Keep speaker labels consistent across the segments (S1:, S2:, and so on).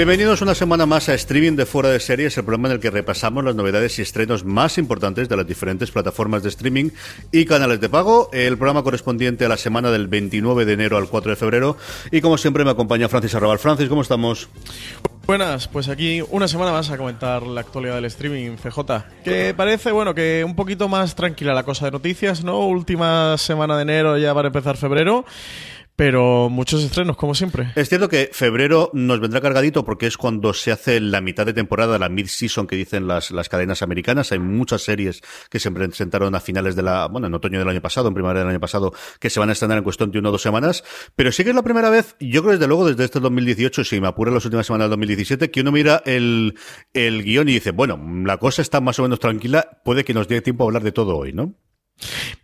S1: Bienvenidos una semana más a Streaming de Fuera de Series, el programa en el que repasamos las novedades y estrenos más importantes de las diferentes plataformas de streaming y canales de pago. El programa correspondiente a la semana del 29 de enero al 4 de febrero. Y como siempre me acompaña Francis Arrabal. Francis, ¿cómo estamos?
S2: Buenas, pues aquí una semana más a comentar la actualidad del streaming CJ. Que parece, bueno, que un poquito más tranquila la cosa de noticias, ¿no? Última semana de enero ya para empezar febrero. Pero muchos estrenos, como siempre.
S1: Es cierto que febrero nos vendrá cargadito porque es cuando se hace la mitad de temporada, la mid-season que dicen las, las cadenas americanas. Hay muchas series que se presentaron a finales de la, bueno, en otoño del año pasado, en primavera del año pasado, que se van a estrenar en cuestión de una o dos semanas. Pero sí que es la primera vez, yo creo desde luego desde este 2018, si me apura las últimas semanas del 2017, que uno mira el, el guion y dice, bueno, la cosa está más o menos tranquila, puede que nos dé tiempo a hablar de todo hoy, ¿no?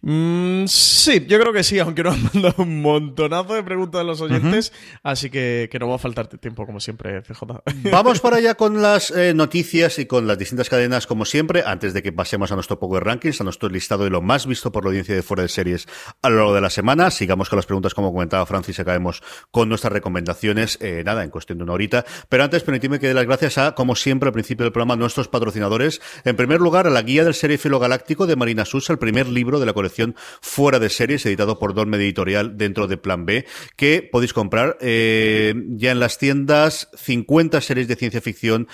S2: Mm, sí, yo creo que sí, aunque nos han mandado un montonazo de preguntas de los oyentes, así que, que no va a faltar tiempo, como siempre, CJ.
S1: Vamos para allá con las eh, noticias y con las distintas cadenas, como siempre, antes de que pasemos a nuestro poco de rankings, a nuestro listado de lo más visto por la audiencia de fuera de series a lo largo de la semana. Sigamos con las preguntas, como comentaba Francis, acabemos con nuestras recomendaciones, eh, nada, en cuestión de una horita. Pero antes, permitidme que dé las gracias a, como siempre, al principio del programa, nuestros patrocinadores. En primer lugar, a la guía del Filo galáctico de Marina Susa, el primer libro de la colección Fuera de Series, editado por Dolme Editorial dentro de Plan B, que podéis comprar eh, ya en las tiendas 50 series de ciencia ficción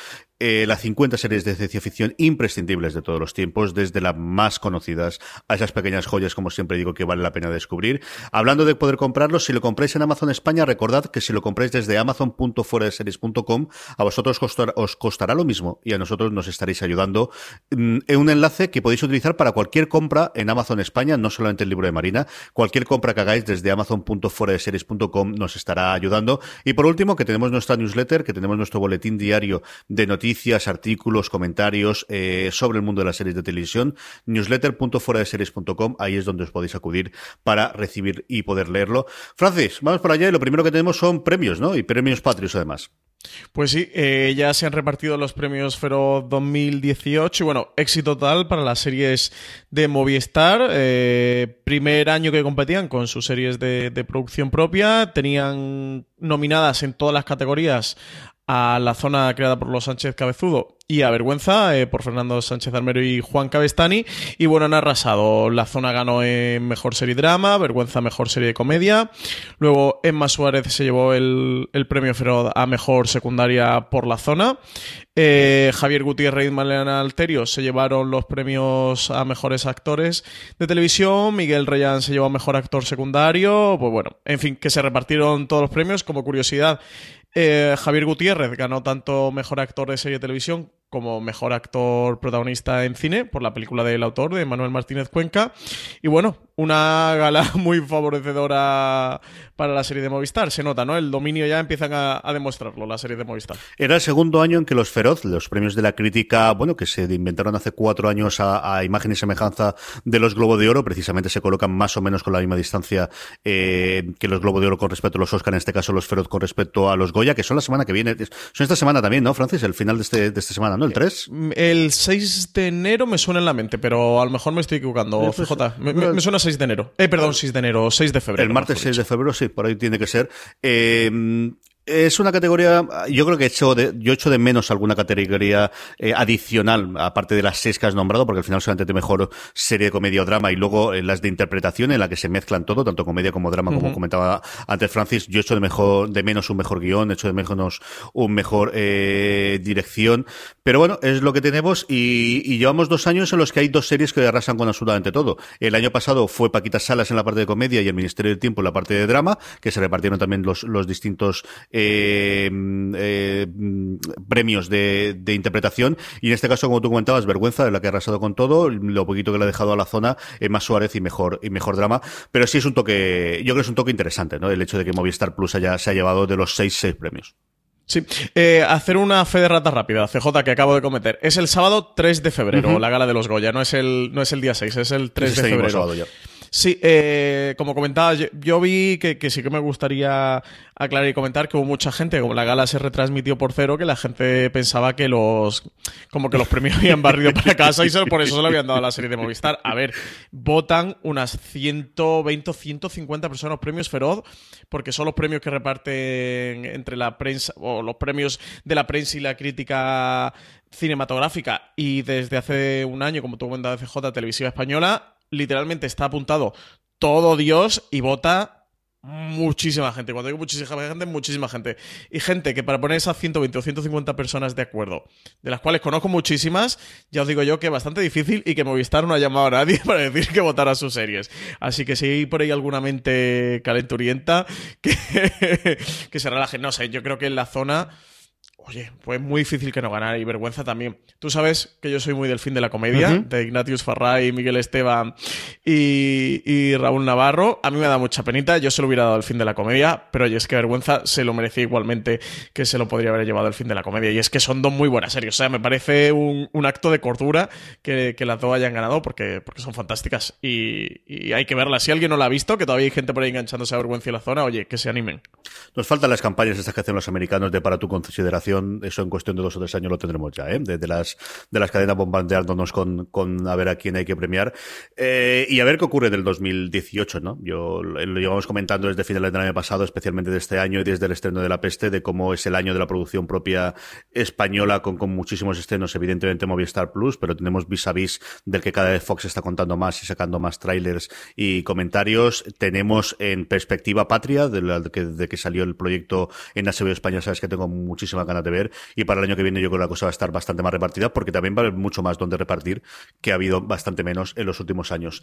S1: eh, las 50 series de ciencia ficción imprescindibles de todos los tiempos, desde las más conocidas a esas pequeñas joyas, como siempre digo, que vale la pena descubrir. Hablando de poder comprarlos, si lo compráis en Amazon España, recordad que si lo compráis desde amazon.fueradeseries.com, a vosotros os costará lo mismo y a nosotros nos estaréis ayudando. Mm, en un enlace que podéis utilizar para cualquier compra en Amazon España, no solamente el libro de Marina, cualquier compra que hagáis desde amazon.fueradeseries.com nos estará ayudando. Y por último, que tenemos nuestra newsletter, que tenemos nuestro boletín diario de noticias noticias, artículos, comentarios eh, sobre el mundo de las series de televisión. Newsletter.fueradeseries.com, ahí es donde os podéis acudir para recibir y poder leerlo. Francis, vamos para allá y lo primero que tenemos son premios, ¿no? Y premios patrios además.
S2: Pues sí, eh, ya se han repartido los premios Fero 2018 y bueno, éxito total para las series de Movistar. Eh, primer año que competían con sus series de, de producción propia, tenían nominadas en todas las categorías a la zona creada por los Sánchez Cabezudo y a Vergüenza eh, por Fernando Sánchez Armero y Juan Cabestani. Y bueno, han arrasado. La zona ganó en Mejor Serie Drama, Vergüenza Mejor Serie de Comedia. Luego Emma Suárez se llevó el, premio Feroz a Mejor Secundaria por la zona. Eh, Javier Gutiérrez y Malena Alterio se llevaron los premios a mejores actores de televisión. Miguel Reyán se llevó a mejor actor secundario. Pues bueno, en fin, que se repartieron todos los premios. Como curiosidad, eh, Javier Gutiérrez ganó tanto mejor actor de serie de televisión como mejor actor protagonista en cine por la película del autor, de Manuel Martínez Cuenca. Y bueno, una gala muy favorecedora para la serie de Movistar. Se nota, ¿no? El dominio ya empiezan a, demostrarlo, la serie de Movistar.
S1: Era el segundo año en que los Feroz, los premios de la crítica, bueno, que se inventaron hace cuatro años a, imagen y semejanza de los Globo de Oro, precisamente se colocan más o menos con la misma distancia eh, que los Globo de Oro con respecto a los Oscar, en este caso los Feroz con respecto a los Goya, que son la semana que viene. Son esta semana también, ¿no, Francis? El final de, este, de esta semana, ¿no? ¿El 3?
S2: El 6 de enero me suena en la mente, pero a lo mejor me estoy equivocando, FJ. Me, suena 6 de enero. Eh, perdón, 6 de enero, 6 de febrero.
S1: El martes 6 de febrero, sí, por ahí tiene que ser. Eh, es una categoría, yo creo que he hecho de, yo echo de menos alguna categoría eh, adicional, aparte de las seis que has nombrado, porque al final solamente te mejor serie de comedia o drama y luego eh, las de interpretación en la que se mezclan todo, tanto comedia como drama, como comentaba antes Francis. Yo echo de mejor, de menos un mejor guion, echo de menos un mejor eh, dirección. Pero bueno, es lo que tenemos y, y, llevamos dos años en los que hay dos series que arrasan con absolutamente todo. El año pasado fue Paquita Salas en la parte de comedia y el Ministerio del Tiempo en la parte de drama, que se repartieron también los, los distintos eh, eh, premios de, interpretación. Y en este caso, como tú comentabas, vergüenza de la que ha arrasado con todo, lo poquito que le ha dejado a la zona, es más Suárez y mejor, y mejor drama. Pero sí es un toque, yo creo que es un toque interesante, ¿no? El hecho de que Movistar Plus haya, se ha llevado de los seis, seis premios.
S2: Sí, eh, hacer una fe de rata rápida, CJ, que acabo de cometer. Es el sábado 3 de febrero, la gala de los Goya, no es el, no es el día 6, es el 3 de febrero. Sí, eh, como comentaba, yo, vi que, sí que me gustaría aclarar y comentar que hubo mucha gente, como la gala se retransmitió por cero, que la gente pensaba que los como que los premios habían barrido para casa y solo por eso se lo habían dado a la serie de Movistar. A ver, votan unas 120 o 150 personas premios Feroz, porque son los premios que reparten entre la prensa, o los premios de la prensa y la crítica cinematográfica y desde hace un año, como tú comentabas, CJ Televisiva Española, literalmente está apuntado todo Dios y vota muchísima gente. Cuando digo muchísima gente, muchísima gente. Y gente que para poner esas 120 o 150 personas de acuerdo, de las cuales conozco muchísimas, ya os digo yo que es bastante difícil y que Movistar no ha llamado a nadie para decir que votara sus series. Así que si hay por ahí alguna mente calenturienta, que, que se relaje. No sé, yo creo que en la zona Oye, pues muy difícil que no ganara y vergüenza también. Tú sabes que yo soy muy del fin de la comedia, de Ignatius Farray, Miguel Esteban y, Raúl Navarro. A mí me da mucha penita, yo se lo hubiera dado el fin de la comedia, pero oye, es que vergüenza se lo merecía igualmente que se lo podría haber llevado el fin de la comedia. Y es que son dos muy buenas series. O sea, me parece un, acto de cordura que, las dos hayan ganado porque, porque son fantásticas y, hay que verlas. Si alguien no la ha visto, que todavía hay gente por ahí enganchándose a vergüenza en la zona, oye, que se animen.
S1: Nos faltan las campañas estas que hacen los americanos de para tu consideración eso en cuestión de dos o tres años lo tendremos ya, ¿eh? de, las, de las cadenas bombardeándonos con, con a ver a quién hay que premiar. Eh, y a ver qué ocurre del 2018, ¿no? Yo lo llevamos comentando desde finales del año pasado, especialmente de este año y desde el estreno de La Peste, de cómo es el año de la producción propia española con, con muchísimos estrenos, evidentemente Movistar Plus, pero tenemos vis a vis del que cada vez Fox está contando más y sacando más trailers y comentarios. Tenemos en perspectiva patria, de, que, de que salió el proyecto en HBO España, sabes que tengo muchísima ganas de ver. Y para el año que viene yo creo que la cosa va a estar bastante más repartida porque también va a haber mucho más donde repartir que ha habido bastante menos en los últimos años.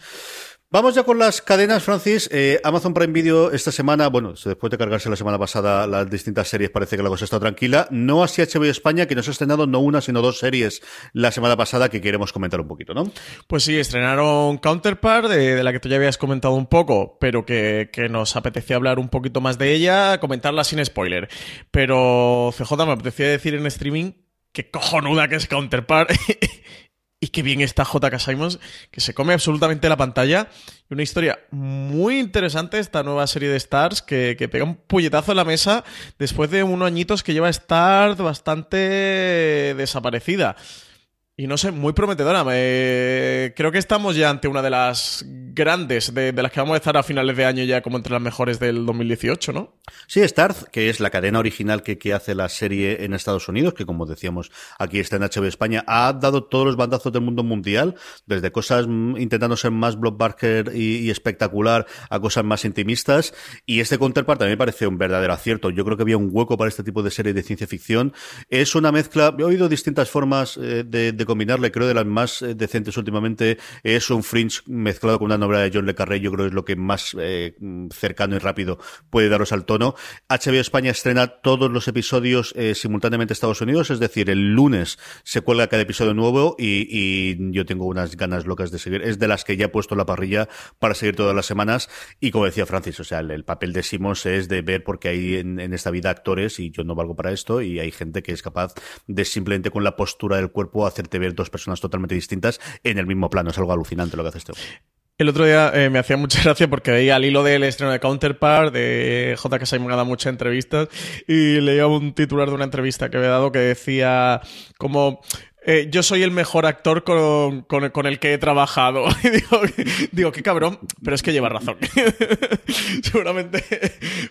S1: Vamos ya con las cadenas, Francis. Eh, Amazon Prime Video esta semana, bueno, después de cargarse la semana pasada las distintas series, parece que la cosa está tranquila. No así HBO España, que nos ha estrenado no una, sino dos series la semana pasada que queremos comentar un poquito, ¿no?
S2: Pues sí, estrenaron Counterpart, de, la que tú ya habías comentado un poco, pero que, que, nos apetecía hablar un poquito más de ella, comentarla sin spoiler. Pero CJ me apetecía decir en streaming que cojonuda que es Counterpart y qué bien está J.K. Simons, que se come absolutamente la pantalla. Y una historia muy interesante, esta nueva serie de Stars, que, que, pega un puñetazo en la mesa después de unos añitos que lleva Stars bastante desaparecida. Y no sé, muy prometedora. Creo que estamos ya ante una de las grandes, de, las que vamos a estar a finales de año ya como entre las mejores del 2018, ¿no?
S1: Sí, Starz, que es la cadena original que, que, hace la serie en Estados Unidos, que como decíamos aquí está en HBO España, ha dado todos los bandazos del mundo mundial, desde cosas mm, intentando ser más blockbuster y, y espectacular a cosas más intimistas. Y este Counterpart también me parece un verdadero acierto. Yo creo que había un hueco para este tipo de serie de ciencia ficción. Es una mezcla, he oído distintas formas eh, de, de combinarle. Creo de las más eh, decentes últimamente es un Fringe mezclado con una novela de John Le Carré. Yo creo que es lo que más eh, cercano y rápido puede daros al tono. HBO España estrena todos los episodios eh, simultáneamente en Estados Unidos, es decir, el lunes se cuelga cada episodio nuevo y, y, yo tengo unas ganas locas de seguir. Es de las que ya he puesto la parrilla para seguir todas las semanas y como decía Francis, o sea, el, papel de Simons es de ver porque hay en, en esta vida actores y yo no valgo para esto y hay gente que es capaz de simplemente con la postura del cuerpo hacerte ver dos personas totalmente distintas en el mismo plano. Es algo alucinante lo que hace este
S2: el otro día eh, me hacía mucha gracia porque veía al hilo del estreno de Counterpart, de J.K. Simon ha dado muchas entrevistas, y leía un titular de una entrevista que había dado que decía como eh, yo soy el mejor actor con, con, el que he trabajado. Y digo, digo, qué cabrón, pero es que lleva razón. Seguramente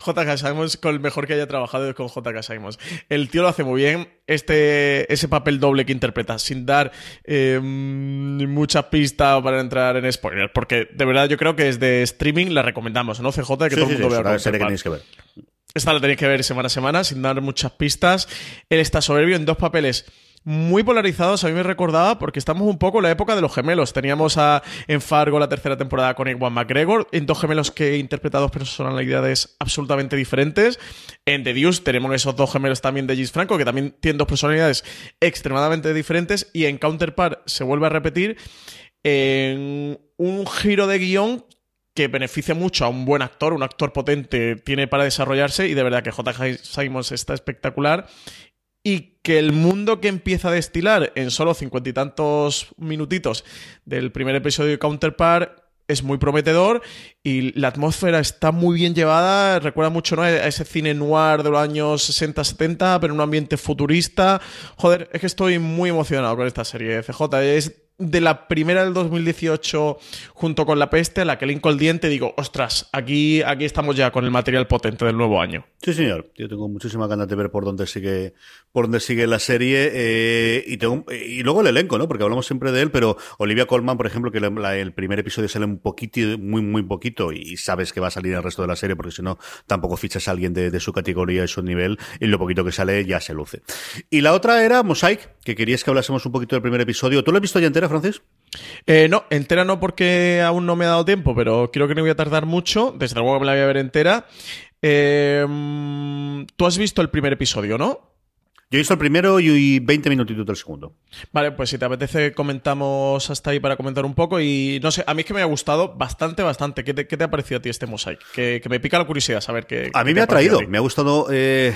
S2: JK Simons con el mejor que haya trabajado es con JK Simons. El tío lo hace muy bien. Este, ese papel doble que interpreta, sin dar eh, mucha pista para entrar en spoilers, porque de verdad yo creo que es de streaming la recomendamos, ¿no? CJ, que todo el mundo vea.
S1: que tenéis que ver.
S2: Esta la tenéis que ver semana a semana, sin dar muchas pistas. Él está soberbio en dos papeles muy polarizados. A mí me recordaba porque estamos un poco en la época de los gemelos. Teníamos a, en Fargo la tercera temporada con Ewan McGregor, en dos gemelos que he interpretado dos personalidades absolutamente diferentes. En The Deuce tenemos esos dos gemelos también de Gis Franco, que también tienen dos personalidades extremadamente diferentes. Y en Counterpart se vuelve a repetir en un giro de guion que beneficia mucho a un buen actor, un actor potente tiene para desarrollarse y de verdad que J. Simons está espectacular y que el mundo que empieza a destilar en solo cincuenta y tantos minutitos del primer episodio de Counterpart es muy prometedor y la atmósfera está muy bien llevada, recuerda mucho ¿no? a ese cine noir de los años 60-70, pero en un ambiente futurista. Joder, es que estoy muy emocionado con esta serie. CJ es de la primera del 2018 junto con La Peste, la que linko el diente, digo, ostras, aquí, aquí estamos ya con el material potente del nuevo año.
S1: Sí, señor. Yo tengo muchísimas ganas de ver por dónde sigue, por dónde sigue la serie. Eh, y, tengo, y luego el elenco, ¿no? Porque hablamos siempre de él, pero Olivia Colman, por ejemplo, que el primer episodio sale un poquito, muy, muy poquito, y sabes que va a salir el resto de la serie, porque si no, tampoco fichas a alguien de, de su categoría y su nivel, y lo poquito que sale ya se luce. Y la otra era Mosaic, que querías que hablásemos un poquito del primer episodio. ¿Tú lo has visto ya entera? Francis?
S2: Eh, no, entera no porque aún no me ha dado tiempo, pero creo que no voy a tardar mucho. Desde luego que me la voy a ver entera. Eh, Tú has visto el primer episodio, ¿no?
S1: Yo he visto el primero y 20 minutitos del segundo.
S2: Vale, pues si te apetece comentamos hasta ahí para comentar un poco y no sé, a mí es que me ha gustado bastante, bastante. ¿Qué te, ha parecido a ti este mosaic? Que, me pica la curiosidad saber qué...
S1: A mí me ha traído, me ha gustado... Eh,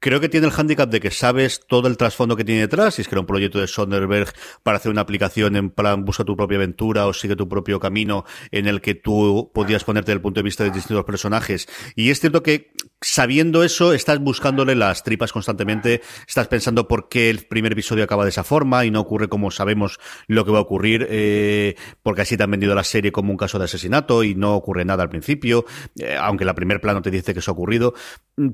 S1: Creo que tiene el hándicap de que sabes todo el trasfondo que tiene detrás, y es que era un proyecto de Sonderberg para hacer una aplicación en plan busca tu propia aventura o sigue tu propio camino en el que tú podías ponerte desde el punto de vista de distintos personajes. Y es cierto que sabiendo eso, estás buscándole las tripas constantemente, estás pensando por qué el primer episodio acaba de esa forma y no ocurre como sabemos lo que va a ocurrir, eh, porque así te han vendido la serie como un caso de asesinato y no ocurre nada al principio, eh, aunque la primer plano te dice que eso ha ocurrido.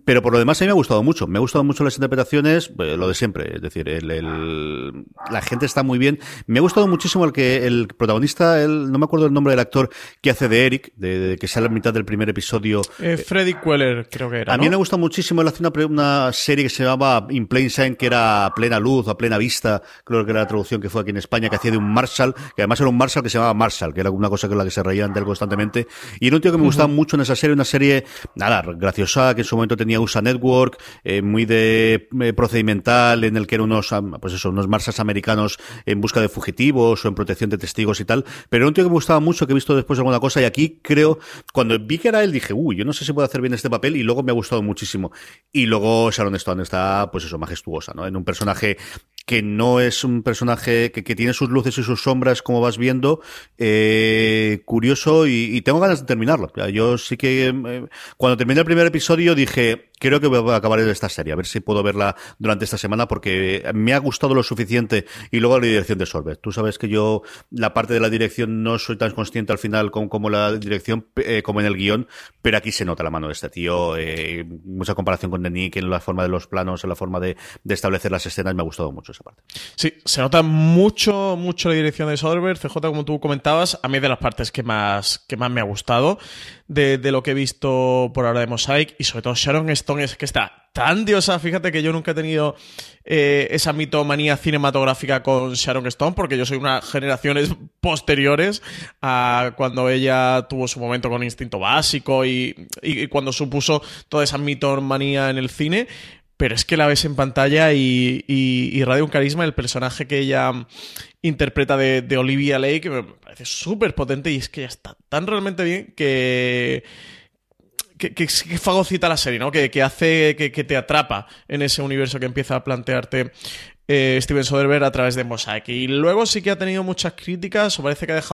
S1: Pero por lo demás a mí me ha gustado mucho me gustado mucho las interpretaciones, eh, lo de siempre, es decir, el, la gente está muy bien. Me ha gustado muchísimo el que el protagonista, el, no me acuerdo el nombre del actor que hace de Eric, de, que sale a mitad del primer episodio.
S2: Eh, Freddy Queller, creo que era.
S1: A mí me gusta muchísimo, él hace una, una serie que se llamaba In Plain Sight, que era a plena luz, a plena vista, creo que era la traducción que fue aquí en España, que hacía de un Marshall, que además era un Marshall que se llamaba Marshall, que era una cosa con la que se reían de él constantemente. Y era un tío que me gustaba mucho en esa serie, una serie, nada, graciosa, que en su momento tenía USA Network, eh, muy de eh, procedimental en el que eran unos, pues eso, unos marsas americanos en busca de fugitivos o en protección de testigos y tal. Pero era un tío que me gustaba mucho, que he visto después alguna cosa y aquí creo, cuando vi que era él dije, uy, yo no sé si puedo hacer bien este papel y luego me ha gustado muchísimo. Y luego Sharon Stone está, pues eso, majestuosa, ¿no? En un personaje que no es un personaje que, que, tiene sus luces y sus sombras, como vas viendo, eh, curioso y, tengo ganas de terminarlo. Yo sí que eh, cuando terminé el primer episodio dije, creo que voy a acabar esta serie, a ver si puedo verla durante esta semana porque me ha gustado lo suficiente y luego la dirección de Solver. Tú sabes que yo la parte de la dirección no soy tan consciente al final como, como la dirección, eh, como en el guion, pero aquí se nota la mano de este tío, mucha comparación con Denis, en la forma de los planos, en la forma de, de establecer las escenas, me ha gustado mucho
S2: Sí, se nota mucho, mucho la dirección de Soderbergh. CJ, como tú comentabas, a mí de las partes que más, que más me ha gustado de, lo que he visto por ahora de Mosaic y sobre todo Sharon Stone es que está tan diosa. Fíjate que yo nunca he tenido eh, esa mitomanía cinematográfica con Sharon Stone, porque yo soy unas generaciones posteriores a cuando ella tuvo su momento con Instinto Básico y cuando supuso toda esa mitomanía en el cine pero es que la ves en pantalla y, y, un carisma. El personaje que ella interpreta de, Olivia Lake que me parece súper potente y es que ya está tan realmente bien que. Que, que, fagocita la serie, ¿no? Que, hace que, te atrapa en ese universo que empieza a plantearte eh, Steven Soderbergh a través de Mosaic. Y luego sí que ha tenido muchas críticas, o parece que ha dejado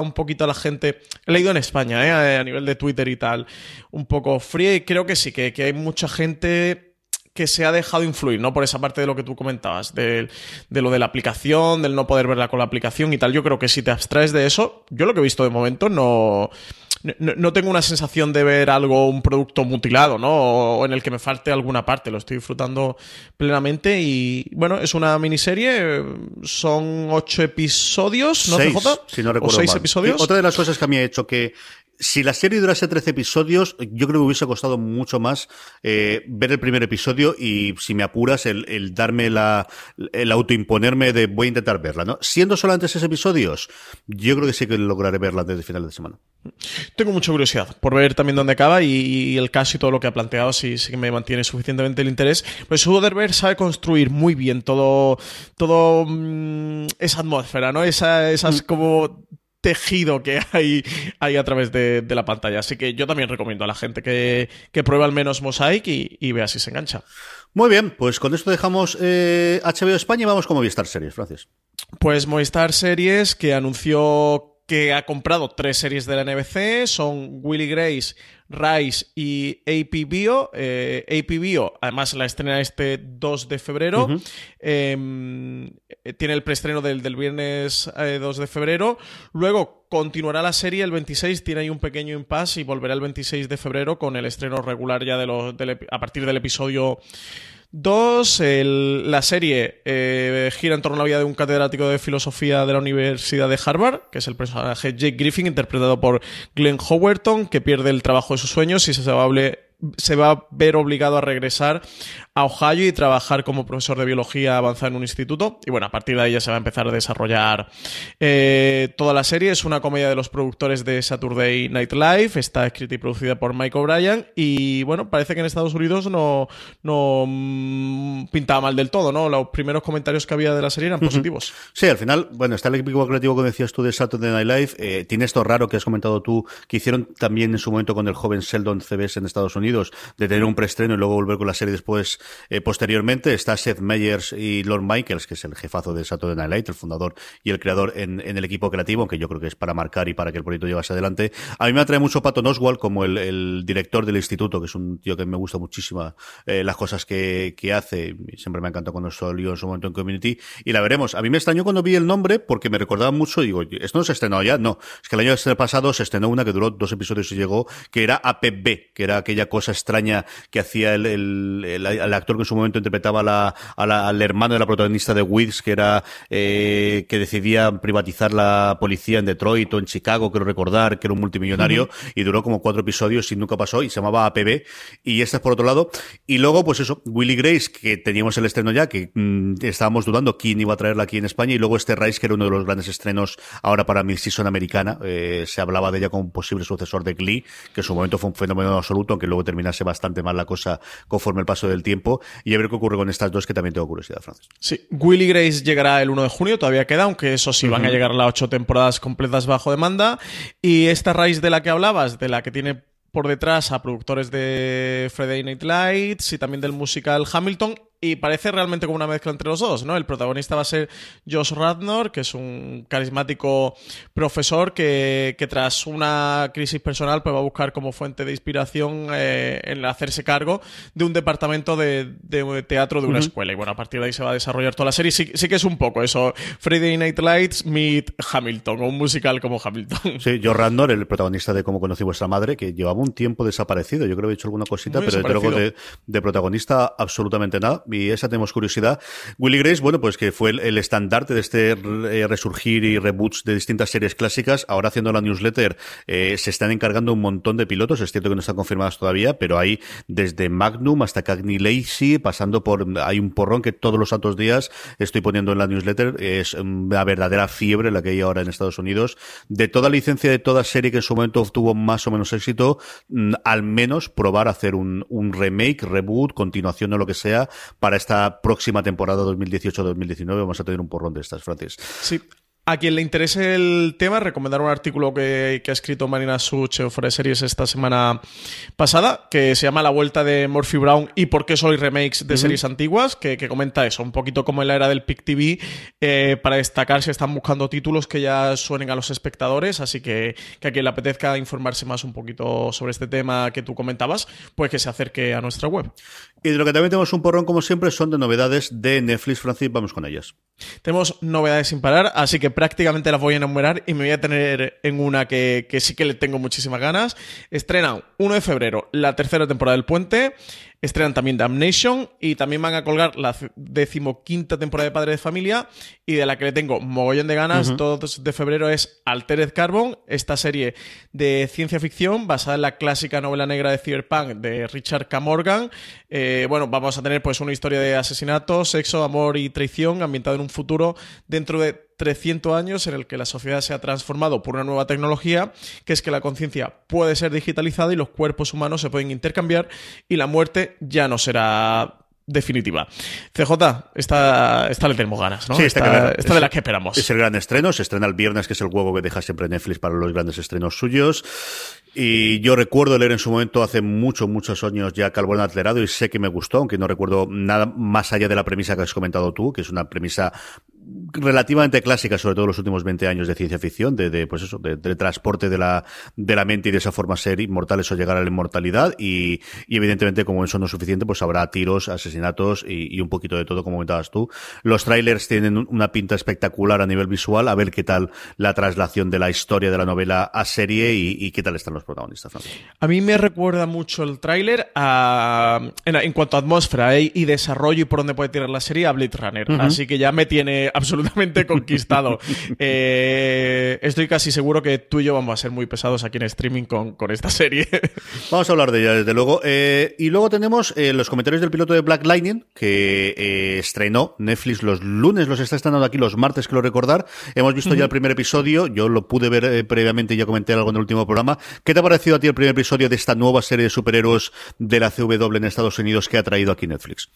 S2: Un poquito a la gente, he leído en España, ¿eh? a nivel de Twitter y tal, un poco fría y creo que sí, que, que hay mucha gente que se ha dejado influir, ¿no? Por esa parte de lo que tú comentabas, de, de, lo de la aplicación, del no poder verla con la aplicación y tal. Yo creo que si te abstraes de eso, yo lo que he visto de momento no, no, tengo una sensación de ver algo, un producto mutilado, ¿no? O, en el que me falte alguna parte. Lo estoy disfrutando plenamente y, bueno, es una miniserie. Son ocho episodios, ¿no,
S1: seis, Si no recuerdo
S2: ¿O seis episodios.
S1: otra de las cosas que a mí ha hecho que si la serie durase 13 episodios, yo creo que hubiese costado mucho más eh, ver el primer episodio y, si me apuras, el, darme la, el autoimponerme de voy a intentar verla, ¿no? Siendo solamente 6 episodios, yo creo que sí que lograré verla antes del final de semana.
S2: Tengo mucha curiosidad por ver también dónde acaba y, el caso y todo lo que ha planteado, si, sí que me mantiene suficientemente el interés. Pues Soderbergh sabe construir muy bien todo, todo mm, esa atmósfera, ¿no? Esa, esas mm. como tejido que hay, hay a través de, la pantalla. Así que yo también recomiendo a la gente que, que pruebe al menos Mosaic y, vea si se engancha.
S1: Muy bien, pues con esto dejamos eh, HBO España y vamos con Movistar Series, Francis.
S2: Pues Movistar Series que anunció que ha comprado tres series de la NBC, son Willy Grace, Rise y AP Bio. Eh, AP Bio, además la estrena este 2 de febrero. Em, tiene el preestreno del, del viernes 2 eh, de febrero. Luego continuará la serie el 26, tiene ahí un pequeño impasse y volverá el 26 de febrero con el estreno regular ya de los, a partir del episodio Dos, la serie eh, gira en torno a la vida de un catedrático de filosofía de la Universidad de Harvard, que es el personaje Jake Griffin, interpretado por Glenn Howerton, que pierde el trabajo de sus sueños y se va a se va a ver obligado a regresar a Ohio y trabajar como profesor de biología avanzada en un instituto. Y bueno, a partir de ahí ya se va a empezar a desarrollar eh, toda la serie. Es una comedia de los productores de Saturday Night Live. Está escrita y producida por Mike O'Brien. Y bueno, parece que en Estados Unidos no, no mm, pintaba mal del todo, ¿no? Los primeros comentarios que había de la serie eran positivos.
S1: Sí, al final, bueno, está el equipo creativo que decías tú de Saturday Night Live. Eh, tiene esto raro que has comentado tú, que hicieron también en su momento con el joven Sheldon CBS en Estados Unidos de tener un preestreno y luego volver con la serie después, eh, posteriormente. Está Seth Meyers y Lord Michaels, que es el jefazo de Saturday Night Live, el fundador y el creador en, el equipo creativo, aunque yo creo que es para marcar y para que el proyecto llevase adelante. A mí me atrae mucho Pato Oswald como el, director del instituto, que es un tío que me gusta muchísimo eh, las cosas que, hace. Siempre me encantado cuando salió en su momento en Community. Y la veremos. A mí me extrañó cuando vi el nombre porque me recordaba mucho. Digo, esto no se estrenó ya. No. Es que el año pasado se estrenó una que duró dos episodios y llegó, que era APB, que era aquella cosa extraña que hacía el, el, actor que en su momento interpretaba la, al hermano de la protagonista de Wiz, que era eh, que decidía privatizar la policía en Detroit o en Chicago, quiero recordar, que era un multimillonario, y duró como cuatro episodios y nunca pasó, y se llamaba APB, y esta es por otro lado. Y luego, pues eso, Willy Grace, que teníamos el estreno ya, que mm, estábamos dudando quién iba a traerla aquí en España, y luego este Rice, que era uno de los grandes estrenos ahora para mi season americana, eh, se hablaba de ella como un posible sucesor de Glee, que en su momento fue un fenómeno absoluto, aunque luego terminase bastante mal la cosa conforme el paso del tiempo. Y a ver qué ocurre con estas dos, que también tengo curiosidad, Francis.
S2: Sí, Willy Grace llegará el 1 de junio, todavía queda, aunque eso sí, van a llegar las ocho temporadas completas bajo demanda. Y esta raíz de la que hablabas, de la que tiene por detrás a productores de Friday Night Lights y también del musical Hamilton, y parece realmente como una mezcla entre los dos, ¿no? El protagonista va a ser Josh Radnor, que es un carismático profesor que, tras una crisis personal pues va a buscar como fuente de inspiración eh, en hacerse cargo de un departamento de, teatro de una escuela. Y bueno, a partir de ahí se va a desarrollar toda la serie. Sí, sí que es un poco eso, Friday Night Lights meet Hamilton, o un musical como Hamilton.
S1: Sí, Josh Radnor, el protagonista de Cómo conocí vuestra madre, que llevaba un tiempo desaparecido. Yo creo que he hecho alguna cosita, pero luego de, de protagonista absolutamente nada y esa tenemos curiosidad. Willy Grace, bueno, pues que fue el, estandarte de este eh, resurgir y reboots de distintas series clásicas. Ahora haciendo la newsletter eh, se están encargando un montón de pilotos. Es cierto que no están confirmados todavía, pero hay desde Magnum hasta Cagney Lacey, pasando por. Hay un porrón que todos los santos días estoy poniendo en la newsletter. Es una verdadera fiebre la que hay ahora en Estados Unidos. De toda licencia, de toda serie que en su momento obtuvo más o menos éxito, mm, al menos probar hacer un, un remake, reboot, continuación o lo que sea para esta próxima temporada 2018-2019 vamos a tener un porrón de estas, Francis.
S2: Sí, a quien le interese el tema, recomendar un artículo que, ha escrito Marina Such Fuera Series esta semana pasada, que se llama La vuelta de Murphy Brown y por qué solo hay remakes de series antiguas, que, comenta eso, un poquito como en la era del PIC TV, eh, para destacar si están buscando títulos que ya suenen a los espectadores, así que, que a quien le apetezca informarse más un poquito sobre este tema que tú comentabas, pues que se acerque a nuestra web.
S1: Y de lo que también tenemos un porrón, como siempre, son de novedades de Netflix, Francis, vamos con ellas.
S2: Tenemos novedades sin parar, así que prácticamente las voy a enumerar y me voy a tener en una que, sí que le tengo muchísimas ganas. Estrena 1 de febrero la tercera temporada del Puente. Estrenan también Damnation y también van a colgar la decimoquinta temporada de Padre de Familia y de la que le tengo mogollón de ganas, todos de febrero, es Altered Carbon, esta serie de ciencia ficción basada en la clásica novela negra de Cyberpunk de Richard K. Morgan. Eh, bueno, vamos a tener pues una historia de asesinato, sexo, amor y traición ambientada en un futuro dentro de 300 años en el que la sociedad se ha transformado por una nueva tecnología, que es que la conciencia puede ser digitalizada y los cuerpos humanos se pueden intercambiar y la muerte ya no será definitiva. CJ, esta, esta le tenemos ganas, ¿no?
S1: Sí,
S2: esta, esta, de la que esperamos.
S1: Es el gran estreno, se estrena el viernes, que es el huevo que deja siempre Netflix para los grandes estrenos suyos. Y yo recuerdo leer en su momento, hace muchos, muchos años ya Calvo Atlerado y sé que me gustó, aunque no recuerdo nada más allá de la premisa que has comentado tú, que es una premisa relativamente clásica, sobre todo en los últimos 20 años de ciencia ficción, de, de pues eso, de, transporte de la, de la mente y de esa forma ser inmortales o llegar a la inmortalidad. Y, y evidentemente, como eso no es suficiente, pues habrá tiros, asesinatos y, y, un poquito de todo, como comentabas tú. Los trailers tienen una pinta espectacular a nivel visual, a ver qué tal la traslación de la historia de la novela a serie y, y qué tal están los protagonistas.
S2: A mí me recuerda mucho el tráiler en, en, cuanto a atmósfera eh, y desarrollo y por dónde puede tirar la serie a Blade Runner. Así que ya me tiene absolutamente conquistado. Eh, estoy casi seguro que tú y yo vamos a ser muy pesados aquí en streaming con, con esta serie.
S1: Vamos a hablar de ella, desde luego. Eh, y luego tenemos eh, los comentarios del piloto de Black Lightning, que estrenó Netflix los lunes, los está estrenando aquí los martes, quiero recordar. Hemos visto ya el primer episodio, yo lo pude ver previamente y ya comenté algo en el último programa. ¿Qué te ha parecido a ti el primer episodio de esta nueva serie de superhéroes de la CW en Estados Unidos que ha traído aquí Netflix?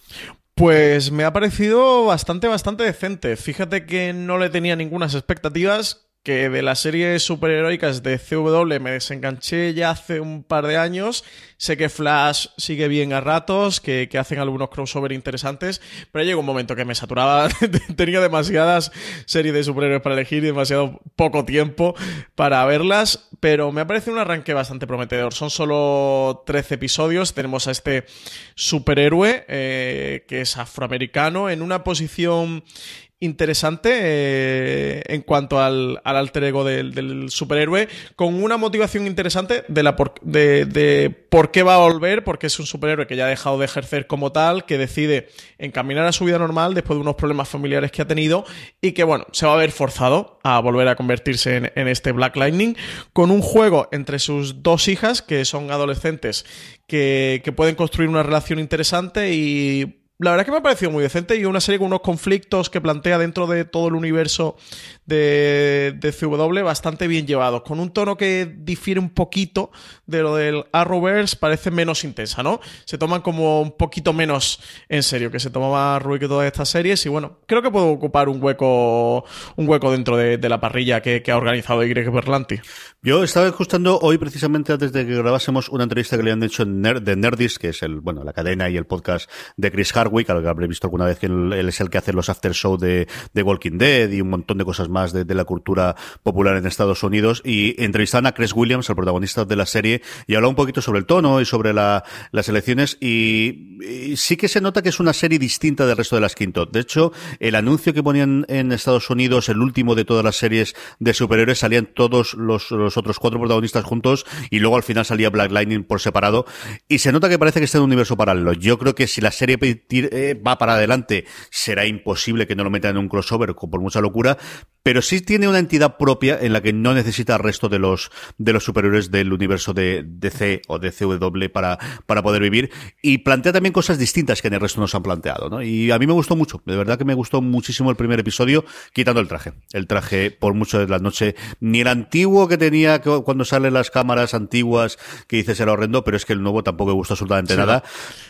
S2: Pues me ha parecido bastante, bastante decente. Fíjate que no le tenía ninguna expectativas que de las series superheroicas de CW me desenganché ya hace un par de años. Sé que Flash sigue bien a ratos, que, hacen algunos crossover interesantes, pero llegó un momento que me saturaba. Tenía demasiadas series de superhéroes para elegir y demasiado poco tiempo para verlas, pero me ha parecido un arranque bastante prometedor. Son solo 13 episodios. Tenemos a este superhéroe eh, que es afroamericano en una posición interesante eh, en cuanto al, alter ego del, superhéroe, con una motivación interesante de, la por, de, por qué va a volver, porque es un superhéroe que ya ha dejado de ejercer como tal, que decide encaminar a su vida normal después de unos problemas familiares que ha tenido y que, bueno, se va a ver forzado a volver a convertirse en, en este Black Lightning, con un juego entre sus dos hijas, que son adolescentes, que, que pueden construir una relación interesante y la verdad es que me ha parecido muy decente y una serie con unos conflictos que plantea dentro de todo el universo de, de CW bastante bien llevados, con un tono que difiere un poquito de lo del Arrowverse, parece menos intensa, ¿no? Se toman como un poquito menos en serio, que se tomaba Rubik todas estas series y bueno, creo que puedo ocupar un hueco un hueco dentro de, la parrilla que, ha organizado Greg Berlanti.
S1: Yo estaba escuchando hoy precisamente antes de que grabásemos una entrevista que le han hecho en de Nerdist, que es el, bueno, la cadena y el podcast de Chris Hardwick, al que habré visto alguna vez que él, es el que hace los after show de, de Walking Dead y un montón de cosas más de, la cultura popular en Estados Unidos. Y entrevistaron a Chris Williams, el protagonista de la serie, y habló un poquito sobre el tono y sobre la, las elecciones. Y, sí que se nota que es una serie distinta del resto de las Quinto. De hecho, el anuncio que ponían en Estados Unidos, el último de todas las series de superhéroes, salían todos los, los otros cuatro protagonistas juntos y luego al final salía Black Lightning por separado. Y se nota que parece que está en un universo paralelo. Yo creo que si la serie eh, va para adelante, será imposible que no lo metan en un crossover por mucha locura, pero sí tiene una entidad propia en la que no necesita el resto de los de los superiores del universo de DC o de CW para, para poder vivir y plantea también cosas distintas que en el resto nos han planteado, ¿no? Y a mí me gustó mucho, de verdad que me gustó muchísimo el primer episodio, quitando el traje. El traje, por mucho de la noche, ni el antiguo que tenía cuando salen las cámaras antiguas, que dices era horrendo, pero es que el nuevo tampoco me gustó absolutamente nada.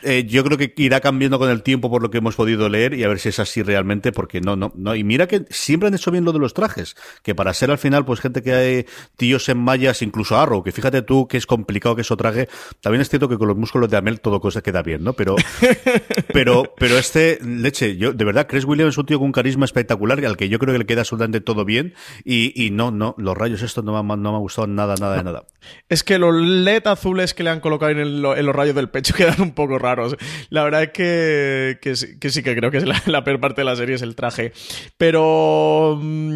S1: Eh, yo creo que irá cambiando con el tiempo por lo que hemos podido leer y a ver si es así realmente, porque no, no, no. Y mira que siempre han hecho bien lo de los trajes, que para ser al final, pues gente que hay tíos en mallas, incluso Arrow, que fíjate tú que es complicado que eso traje, también es cierto que con los músculos de Amel todo cosa queda bien, ¿no? Pero, pero, pero este, leche, yo, de verdad, Chris Williams es un tío con un carisma espectacular, al que yo creo que le queda absolutamente todo bien, y, y no, no, los rayos esto no me, no me ha gustado nada, nada de nada.
S2: Es que los LED azules que le han colocado en, los rayos del pecho quedan un poco raros. La verdad es que, que, sí que creo que es la, peor parte de la serie es el traje. Pero mm,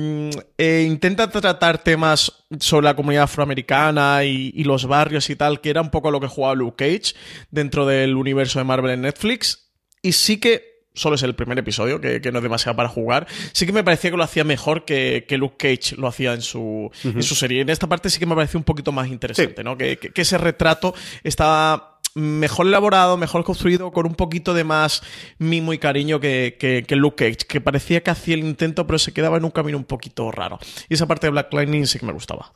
S2: eh, intenta tratar temas sobre la comunidad afroamericana y, y, los barrios y tal, que era un poco lo que jugaba Luke Cage dentro del universo de Marvel en Netflix. Y sí que solo es el primer episodio, que, no es demasiado para jugar. Sí que me parecía que lo hacía mejor que, Luke Cage lo hacía en su, en su serie. En esta parte sí que me pareció un poquito más interesante, ¿no? Que, ese retrato estaba mejor elaborado, mejor construido, con un poquito de más mimo y cariño que, que, Luke Cage, que parecía que hacía el intento, pero se quedaba en un camino un poquito raro. Y esa parte de Black Lightning sí que me gustaba.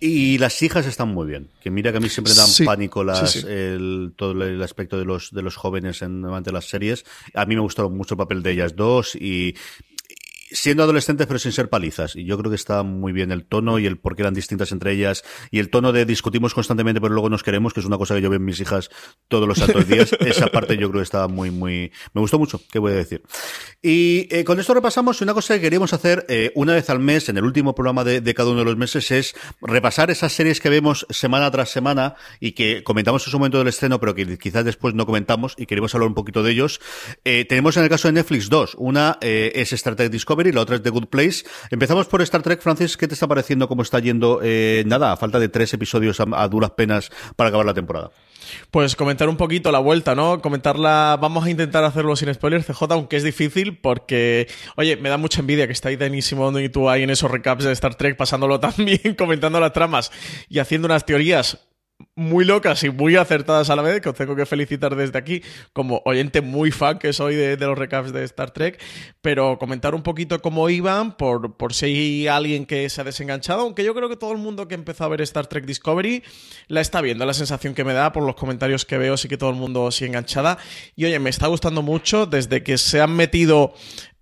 S1: Y las hijas están muy bien. Que mira que a mí siempre dan pánico las, El, todo el aspecto de los, de los jóvenes en, durante las series. A mí me gustó mucho el papel de ellas dos y siendo adolescentes pero sin ser palizas. Y yo creo que está muy bien el tono y el por qué eran distintas entre ellas y el tono de discutimos constantemente pero luego nos queremos, que es una cosa que yo veo en mis hijas todos los santos días. Esa parte yo creo que estaba muy, muy... Me gustó mucho, ¿qué voy a decir? Y eh, con esto repasamos una cosa que queríamos hacer eh, una vez al mes, en el último programa de, de, cada uno de los meses, es repasar esas series que vemos semana tras semana y que comentamos en su momento del estreno, pero que quizás después no comentamos y queremos hablar un poquito de ellos. Eh, tenemos en el caso de Netflix dos. Una es Star Trek Discovery y la otra es The Good Place. Empezamos por Star Trek, Francis, ¿qué te está pareciendo? ¿Cómo está yendo? Eh, nada, a falta de tres episodios a, duras penas para acabar la temporada.
S2: Pues comentar un poquito la vuelta, ¿no? Comentarla, vamos a intentar hacerlo sin spoilers, CJ, aunque es difícil porque, oye, me da mucha envidia que estáis Denis Simón y tú ahí en esos recaps de Star Trek pasándolo tan bien, comentando las tramas y haciendo unas teorías muy locas y muy acertadas a la vez, que os tengo que felicitar desde aquí, como oyente muy fan que soy de, los recaps de Star Trek, pero comentar un poquito cómo iban, por, por si hay alguien que se ha desenganchado, aunque yo creo que todo el mundo que empezó a ver Star Trek Discovery la está viendo, la sensación que me da por los comentarios que veo, sí que todo el mundo sigue enganchada, y oye, me está gustando mucho desde que se han metido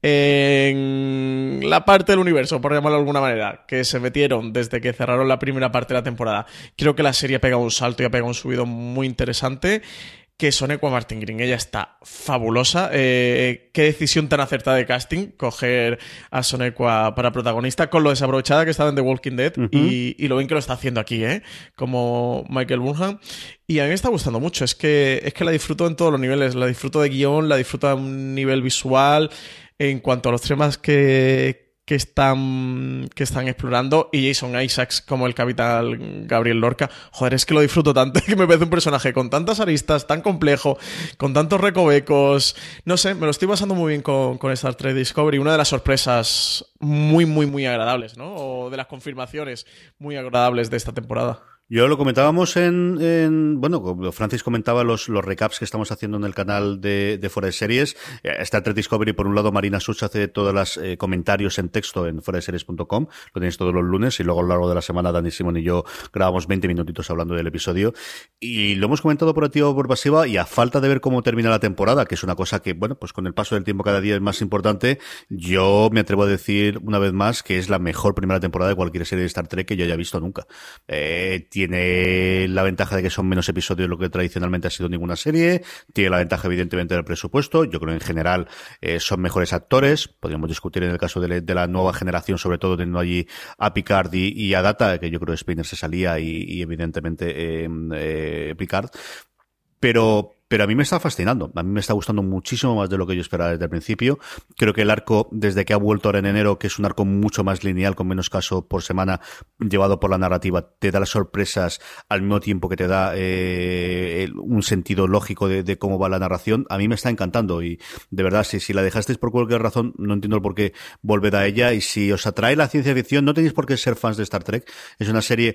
S2: en la parte del universo, por llamarlo de alguna manera, que se metieron desde que cerraron la primera parte de la temporada. Creo que la serie ha pegado un salto y ha pegado un subido muy interesante. Que Sonequa Martin Green, ella está fabulosa. Eh, qué decisión tan acertada de casting, coger a Sonequa para protagonista, con lo desaprovechada que estaba en The Walking Dead y, lo bien que lo está haciendo aquí, ¿eh? Como Michael Burnham. Y a mí me está gustando mucho, es que, es que la disfruto en todos los niveles. La disfruto de guion, la disfruto a un nivel visual en cuanto a los temas que, que están, que están explorando y Jason Isaacs como el capitán Gabriel Lorca. Joder, es que lo disfruto tanto, que me parece un personaje con tantas aristas, tan complejo, con tantos recovecos. No sé, me lo estoy pasando muy bien con, con Star Trek Discovery. Una de las sorpresas muy, muy, muy agradables, ¿no? O de las confirmaciones muy agradables de esta temporada.
S1: Yo lo comentábamos en, en, bueno, Francis comentaba los, los recaps que estamos haciendo en el canal de, de Fuera de Series. Eh, Star Trek Discovery, por un lado, Marina Such hace todos los eh, comentarios en texto en series.com, lo tenéis todos los lunes, y luego a lo largo de la semana Dani Simón y yo grabamos 20 minutitos hablando del episodio. Y lo hemos comentado por activa o por pasiva, y a falta de ver cómo termina la temporada, que es una cosa que, bueno, pues con el paso del tiempo cada día es más importante, yo me atrevo a decir una vez más que es la mejor primera temporada de cualquier serie de Star Trek que yo haya visto nunca. Eh, tiene la ventaja de que son menos episodios de lo que tradicionalmente ha sido ninguna serie, tiene la ventaja evidentemente del presupuesto, yo creo en general eh, son mejores actores, podríamos discutir en el caso de, la nueva generación, sobre todo teniendo allí a Picard y, a Data, que yo creo que Spinner se salía y, evidentemente eh, Picard, pero pero a mí me está fascinando. A mí me está gustando muchísimo más de lo que yo esperaba desde el principio. Creo que el arco, desde que ha vuelto ahora en enero, que es un arco mucho más lineal, con menos caso por semana, llevado por la narrativa, te da las sorpresas al mismo tiempo que te da eh, un sentido lógico de, cómo va la narración. A mí me está encantando y de verdad, si, la dejasteis por cualquier razón, no entiendo por qué volver a ella. Y si os atrae la ciencia ficción, no tenéis por qué ser fans de Star Trek. Es una serie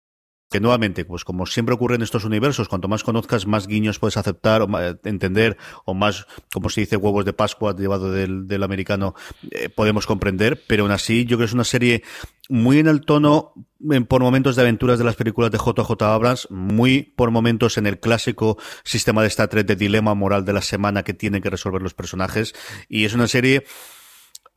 S1: Que nuevamente, pues como siempre ocurre en estos universos, cuanto más conozcas, más guiños puedes aceptar o entender, o más, como se dice, huevos de Pascua llevado del, del americano, eh, podemos comprender, pero aún así yo creo que es una serie muy en el tono por momentos de aventuras de las películas de JJ Abrams, muy por momentos en el clásico sistema de Star Trek de dilema moral de la semana que tienen que resolver los personajes, y es una serie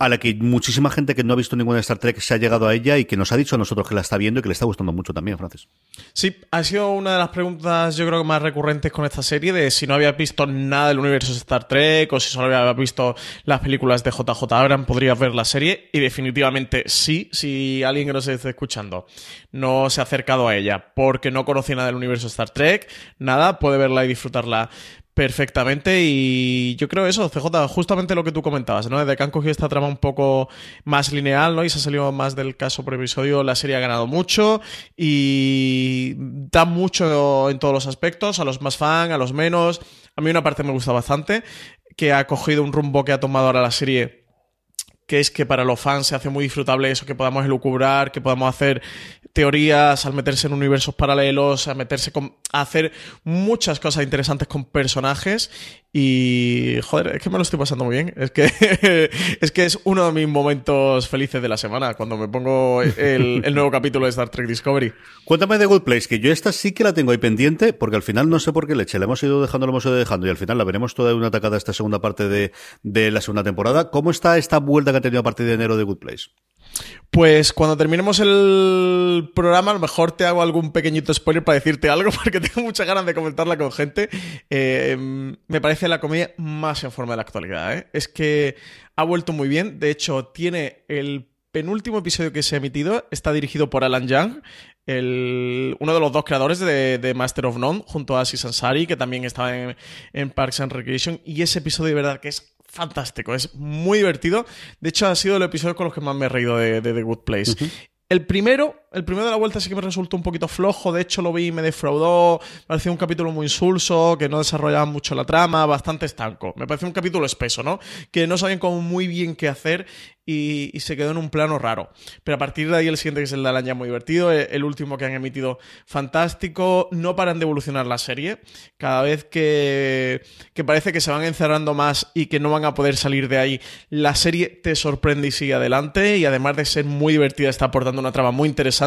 S1: a la que muchísima gente que no ha visto ninguna Star Trek se ha llegado a ella y que nos ha dicho a nosotros que la está viendo y que le está gustando mucho también, Francis.
S2: Sí, ha sido una de las preguntas yo creo que más recurrentes con esta serie de si no había visto nada del universo de Star Trek o si solo había visto las películas de JJ Abrams podrías ver la serie y definitivamente sí, si alguien que nos esté escuchando no se ha acercado a ella porque no conocía nada del universo de Star Trek, nada, puede verla y disfrutarla Perfectamente, y yo creo eso, CJ, justamente lo que tú comentabas, ¿no? Desde que han cogido esta trama un poco más lineal, ¿no? Y se ha salido más del caso por episodio, la serie ha ganado mucho y da mucho en todos los aspectos, a los más fan, a los menos. A mí una parte me gusta bastante, que ha cogido un rumbo que ha tomado ahora la serie que es que para los fans se hace muy disfrutable eso, que podamos elucubrar, que podamos hacer teorías al meterse en universos paralelos, a meterse con, a hacer muchas cosas interesantes con personajes y joder, es que me lo estoy pasando muy bien. Es que es que es uno de mis momentos felices de la semana cuando me pongo el, nuevo capítulo de Star Trek Discovery.
S1: Cuéntame de Good Place, que yo esta sí que la tengo ahí pendiente, porque al final no sé por qué leche, la hemos ido dejando, la hemos ido dejando y al final la veremos toda una atacada esta segunda parte de, de la segunda temporada. ¿Cómo está esta vuelta que ha tenido a partir de enero de Good Place?
S2: Pues cuando terminemos el programa, a lo mejor te hago algún pequeñito spoiler para decirte algo, porque tengo muchas ganas de comentarla con gente. Eh, me parece la comedia más en forma de la actualidad. ¿eh? Es que ha vuelto muy bien. De hecho, tiene el penúltimo episodio que se ha emitido, está dirigido por Alan Young, uno de los dos creadores de, Master of None, junto a Aziz Ansari, que también estaba en, Parks and Recreation. Y ese episodio de verdad que es fantástico, es muy divertido. De hecho, ha sido el episodio con los que más me he reído de, The Good Place. El primero, el primero de la vuelta sí que me resultó un poquito flojo, de hecho lo vi y me defraudó, me pareció un capítulo muy insulso, que no desarrollaba mucho la trama, bastante estanco. Me pareció un capítulo espeso, ¿no? Que no sabían como muy bien qué hacer y, se quedó en un plano raro. Pero a partir de ahí el siguiente, que es el de Alaña, muy divertido, eh, el último que han emitido, fantástico, no paran de evolucionar la serie, cada vez que parece que se van encerrando más y que no van a poder salir de ahí, la serie te sorprende y sigue adelante y además de ser muy divertida está aportando una trama muy interesante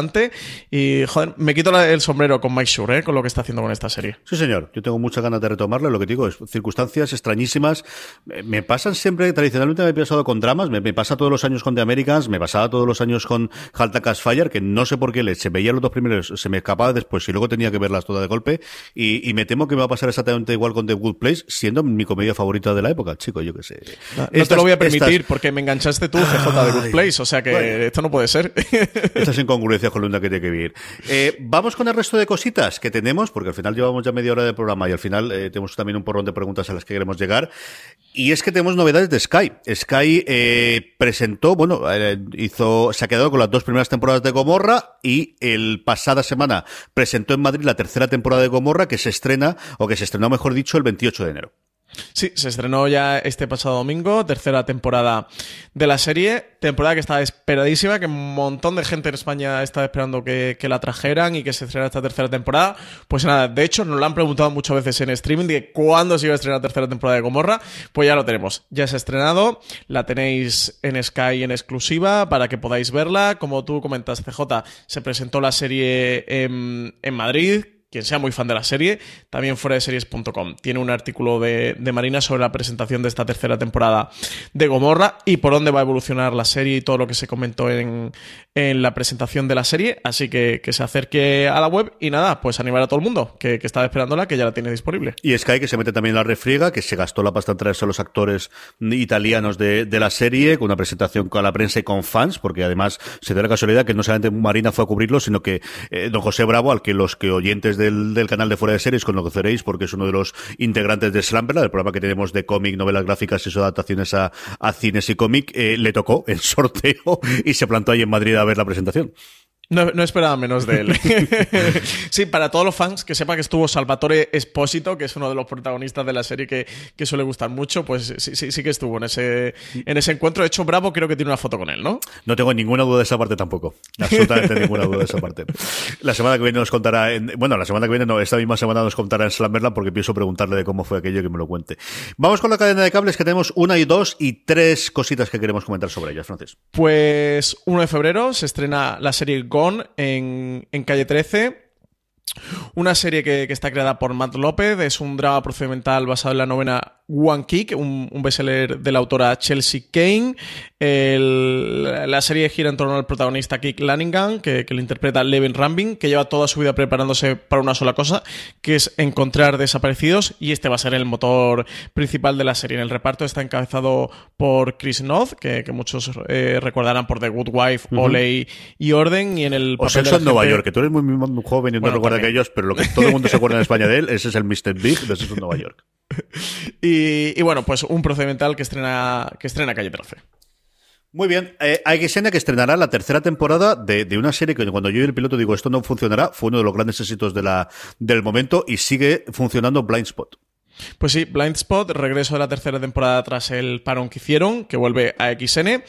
S2: y, joder, me quito el sombrero con Mike Shure, ¿eh? con lo que está haciendo con esta serie.
S1: Sí, señor, yo tengo muchas ganas de retomarla, lo que digo es circunstancias extrañísimas, me pasan siempre, tradicionalmente me he pasado con dramas, me, me pasa todo los años con The Americans, me pasaba todos los años con Halta Cash Fire, que no sé por qué se veía los dos primeros, se me escapaba después y luego tenía que verlas todas de golpe. Y, me temo que me va a pasar exactamente igual con The Good Place, siendo mi comedia favorita de la época, chico, yo qué sé.
S2: No, te lo voy a permitir porque me enganchaste tú, CJ de Good Place, o sea que esto no puede ser.
S1: Estas incongruencias. Dice Jolunda que tiene que vivir. Eh, vamos con el resto de cositas que tenemos, porque al final llevamos ya media hora de programa y al final eh, tenemos también un porrón de preguntas a las que queremos llegar. Y es que tenemos novedades de Sky. Sky eh, presentó, bueno, hizo, se ha quedado con las dos primeras temporadas de Gomorra y el pasada semana presentó en Madrid la tercera temporada de Gomorra que se estrena, o que se estrenó, mejor dicho, el 28 de enero.
S2: Sí, se estrenó ya este pasado domingo, tercera temporada de la serie, temporada que está esperadísima, que un montón de gente en España está esperando que, la trajeran y que se estrenara esta tercera temporada. Pues nada, de hecho nos lo han preguntado muchas veces en streaming de cuándo se iba a estrenar la tercera temporada de Gomorra, pues ya lo tenemos, ya se ha estrenado, la tenéis en Sky en exclusiva para que podáis verla, como tú comentas, CJ, se presentó la serie en, en Madrid, quien sea muy fan de la serie, también fuera de series.com. Tiene un artículo de, Marina sobre la presentación de esta tercera temporada de Gomorra y por dónde va a evolucionar la serie y todo lo que se comentó en, la presentación de la serie. Así que que se acerque a la web y nada, pues animar a todo el mundo que, que estaba esperándola, que ya la tiene disponible.
S1: Y Sky que se mete también en la refriega, que se gastó la pasta en traerse a los actores italianos de, la serie, con una presentación con la prensa y con fans, porque además se da la casualidad que no solamente Marina fue a cubrirlo, sino que eh, don José Bravo, al que los que oyentes del, canal de Fuera de Series conoceréis porque es uno de los integrantes de Slamberla, el programa que tenemos de cómic, novelas gráficas y sus adaptaciones a, cines y cómic, eh, le tocó el sorteo y se plantó ahí en Madrid a ver la presentación.
S2: No, esperaba menos de él. sí, para todos los fans, que sepa que estuvo Salvatore Espósito, que es uno de los protagonistas de la serie que, que suele gustar mucho, pues sí, sí, sí que estuvo en ese, en ese encuentro. De hecho, Bravo creo que tiene una foto con él, ¿no?
S1: No tengo ninguna duda de esa parte tampoco. Absolutamente ninguna duda de esa parte. La semana que viene nos contará, en, bueno, la semana que viene no, esta misma semana nos contará en Slammerland porque pienso preguntarle de cómo fue aquello que me lo cuente. Vamos con la cadena de cables que tenemos una y dos y tres cositas que queremos comentar sobre ellas, Francis.
S2: Pues 1 de febrero se estrena la serie en, en Calle 13 una serie que, está creada por Matt López, es un drama procedimental basado en la novena One Kick, un, un bestseller de la autora Chelsea Kane. la serie gira en torno al protagonista Kick Lanningham, que, que lo interpreta Levin Rambin, que lleva toda su vida preparándose para una sola cosa, que es encontrar desaparecidos, y este va a ser el motor principal de la serie. En el reparto está encabezado por Chris Noth, que, muchos eh, recordarán por The Good Wife, Oley y Orden, y en el
S1: o Sexo en Nueva York, que tú eres muy, muy, joven y no recuerdas que ellos, pero lo que todo el mundo se acuerda en España de él, ese es el Mr. Big de Sexo en Nueva York.
S2: y, bueno, pues un procedimental que estrena, que estrena Calle 13.
S1: Muy bien, eh, hay que estrenará la tercera temporada de, una serie que cuando yo y el piloto digo esto no funcionará, fue uno de los grandes éxitos de la, del momento y sigue funcionando Blind Spot.
S2: Pues sí, Blind Spot, regreso de la tercera temporada tras el parón que hicieron, que vuelve a XN.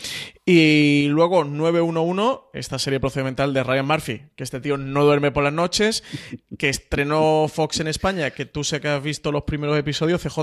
S2: Y luego 911, esta serie procedimental de Ryan Murphy, que este tío no duerme por las noches, que estrenó Fox en España, que tú sé que has visto los primeros episodios, CJ,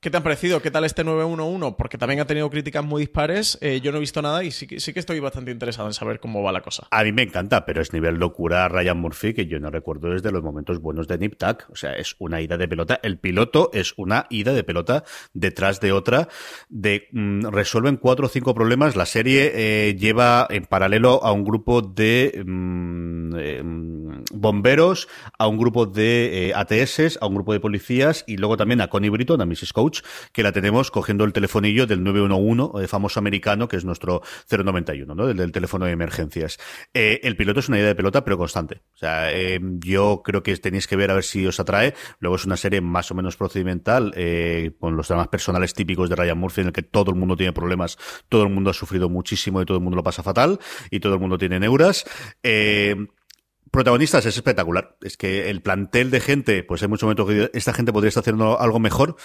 S2: ¿qué te han parecido? ¿Qué tal este 911? Porque también ha tenido críticas muy dispares, eh, yo no he visto nada y sí, sí que estoy bastante interesado en saber cómo va la cosa.
S1: A mí me encanta, pero es nivel locura Ryan Murphy que yo no recuerdo desde los momentos buenos de Nip Tuck. O sea, es una ida de pelota. El piloto es una ida de pelota detrás de otra, de mm, resuelven cuatro o cinco problemas. La serie eh, lleva en paralelo a un grupo de mm, eh, bomberos, a un grupo de eh, ATS, a un grupo de policías y luego también a Connie Britton, a Mrs. Coach, que la tenemos cogiendo el telefonillo del 911, el famoso americano, que es nuestro 091, ¿no? Del, teléfono de emergencias. el piloto es una idea de pelota, pero constante. O sea, yo creo que tenéis que ver a ver si os atrae. Luego es una serie más o menos procedimental, con los dramas personales típicos de Ryan Murphy, en el que todo el mundo tiene problemas, todo el mundo ha sufrido muchísimo y todo el mundo lo pasa fatal y todo el mundo tiene neuras. Eh, protagonistas es espectacular. Es que el plantel de gente, pues hay muchos momentos que esta gente podría estar haciendo algo mejor.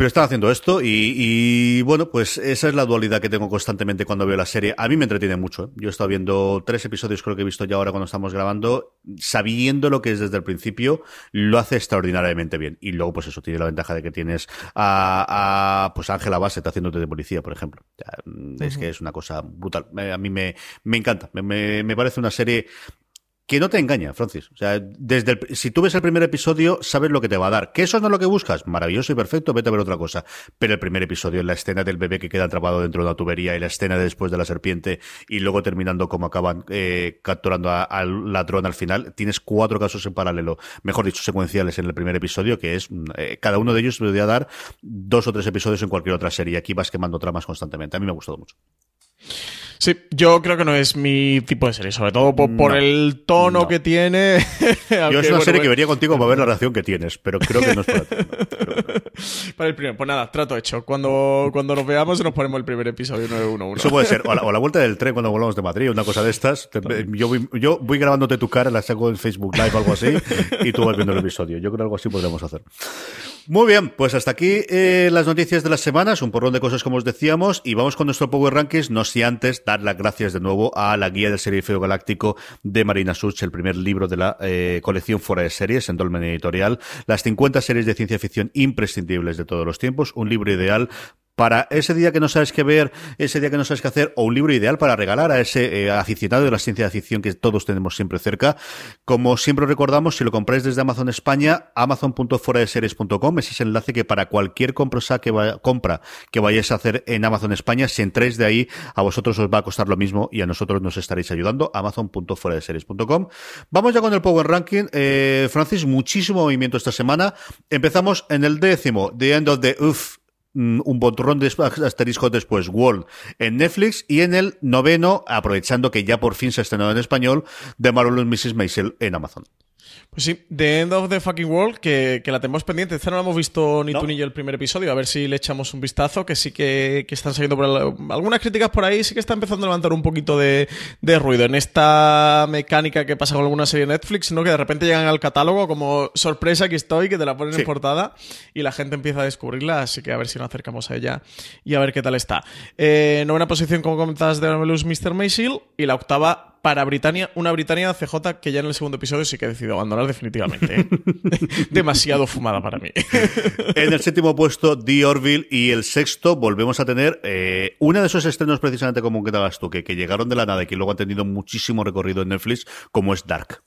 S1: Pero están haciendo esto y, bueno, pues esa es la dualidad que tengo constantemente cuando veo la serie. A mí me entretiene mucho. ¿eh? Yo he estado viendo tres episodios, creo que he visto ya ahora cuando estamos grabando, sabiendo lo que es desde el principio, lo hace extraordinariamente bien. Y luego, pues eso, tiene la ventaja de que tienes a, pues Ángela Bassett haciéndote de policía, por ejemplo. Es que es una cosa brutal. A mí me, me encanta. Me, me parece una serie que no te engaña, Francis. O sea, desde el, si tú ves el primer episodio, sabes lo que te va a dar. ¿Que eso no es lo que buscas? Maravilloso y perfecto, vete a ver otra cosa. Pero el primer episodio, la escena del bebé que queda atrapado dentro de una tubería y la escena después de la serpiente y luego terminando como acaban eh, capturando al ladrón al final, tienes cuatro casos en paralelo, mejor dicho, secuenciales en el primer episodio, que es, eh, cada uno de ellos podría dar dos o tres episodios en cualquier otra serie. Aquí vas quemando tramas constantemente. A mí me ha gustado mucho.
S2: Sí, yo creo que no es mi tipo de serie, sobre todo por, el tono que tiene.
S1: yo es una serie que vería contigo para ver la reacción que tienes, pero creo que no es para ti.
S2: para el primero, pues nada, trato hecho. Cuando, cuando nos veamos nos ponemos el primer episodio 911.
S1: Eso puede ser, o la, vuelta del tren cuando volvamos de Madrid, una cosa de estas. yo, voy, yo voy grabándote tu cara, la saco en Facebook Live o algo así, y tú vas viendo el episodio. Yo creo que algo así podríamos hacer. Muy bien, pues hasta aquí eh, las noticias de las semanas, un porrón de cosas como os decíamos, y vamos con nuestro Power Rankings, no si antes dar las gracias de nuevo a la guía del serie Feo Galáctico de Marina Such, el primer libro de la eh, colección fuera de series en Dolmen Editorial, las 50 series de ciencia ficción imprescindibles de todos los tiempos, un libro ideal para ese día que no sabes qué ver, ese día que no sabes qué hacer, o un libro ideal para regalar a ese eh, aficionado de la ciencia de ficción que todos tenemos siempre cerca. Como siempre recordamos, si lo compráis desde Amazon España, amazon.foradeseries.com, ese es el enlace que para cualquier compra que, vayáis a hacer en Amazon España, si entréis de ahí, a vosotros os va a costar lo mismo y a nosotros nos estaréis ayudando, amazon.foradeseries.com. Vamos ya con el Power Ranking. Eh, Francis, muchísimo movimiento esta semana. Empezamos en el décimo, The End of the Uff un botrón de asterisco después, World, en Netflix, y en el noveno, aprovechando que ya por fin se ha estrenado en español, de Marvelous Mrs. Maisel en Amazon.
S2: Pues sí, The End of the Fucking World, que, la tenemos pendiente. Esta no la hemos visto ni tú ni yo el primer episodio. A ver si le echamos un vistazo, que sí que, están saliendo por algunas críticas por ahí. Sí que está empezando a levantar un poquito de, ruido en esta mecánica que pasa con alguna serie de Netflix, ¿no? Que de repente llegan al catálogo como sorpresa, aquí estoy, que te la ponen en portada y la gente empieza a descubrirla. Así que a ver si nos acercamos a ella y a ver qué tal está. Eh, novena posición, como comentabas, de Marvelous Mr. Maisel y la octava para Britania, una Britania CJ que ya en el segundo episodio sí que ha decidido abandonar definitivamente. ¿eh? Demasiado fumada para mí.
S1: en el séptimo puesto, The Orville, y el sexto volvemos a tener eh, uno de esos estrenos precisamente como que dabas tú, que, que llegaron de la nada y que luego han tenido muchísimo recorrido en Netflix, como es Dark.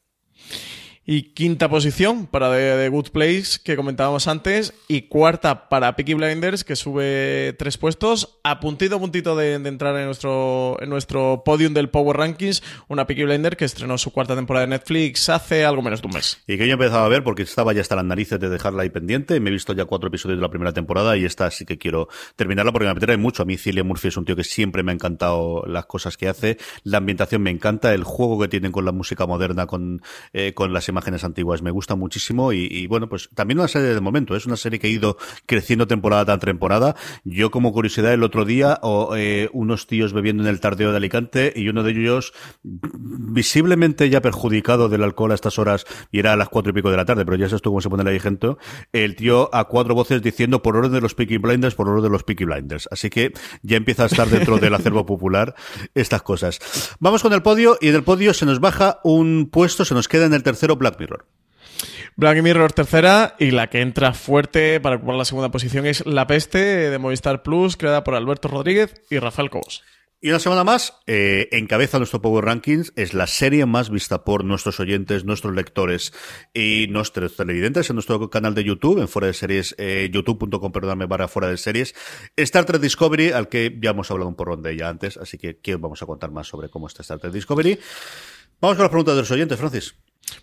S2: Y quinta posición para The, Good Place, que comentábamos antes. Y cuarta para Peaky Blinders, que sube tres puestos. A puntito a puntito de, entrar en nuestro, en nuestro podium del Power Rankings. Una Peaky Blinders que estrenó su cuarta temporada de Netflix hace algo menos de un mes.
S1: Y que yo empezaba a ver porque estaba ya hasta las narices de dejarla ahí pendiente. Me he visto ya cuatro episodios de la primera temporada y esta sí que quiero terminarla porque me apetece mucho. A mí Cillian Murphy es un tío que siempre me ha encantado las cosas que hace. La ambientación me encanta. El juego que tienen con la música moderna, con, eh, con las imágenes antiguas. Me gusta muchísimo y, bueno, pues también una serie de momento. Es una serie que ha ido creciendo temporada tras temporada. Yo como curiosidad el otro día, o, eh, unos tíos bebiendo en el tardeo de Alicante y uno de ellos visiblemente ya perjudicado del alcohol a estas horas y era a las cuatro y pico de la tarde, pero ya sabes tú cómo se pone la gente. El tío a cuatro voces diciendo por orden de los Peaky Blinders, por orden de los Peaky Blinders. Así que ya empieza a estar dentro del acervo popular estas cosas. Vamos con el podio y en el podio se nos baja un puesto, se nos queda en el tercero Black Mirror.
S2: Black Mirror tercera y la que entra fuerte para ocupar la segunda posición es La Peste de Movistar Plus, creada por Alberto Rodríguez y Rafael Cobos.
S1: Y una semana más, eh, encabeza nuestro Power Rankings, es la serie más vista por nuestros oyentes, nuestros lectores y nuestros televidentes en nuestro canal de YouTube, en Fuera de Series, eh, youtube.com, perdóname, barra Fuera de Series. Star Trek Discovery, al que ya hemos hablado un porrón de ella antes, así que aquí vamos a contar más sobre cómo está Star Trek Discovery. Vamos con las preguntas de los oyentes, Francis.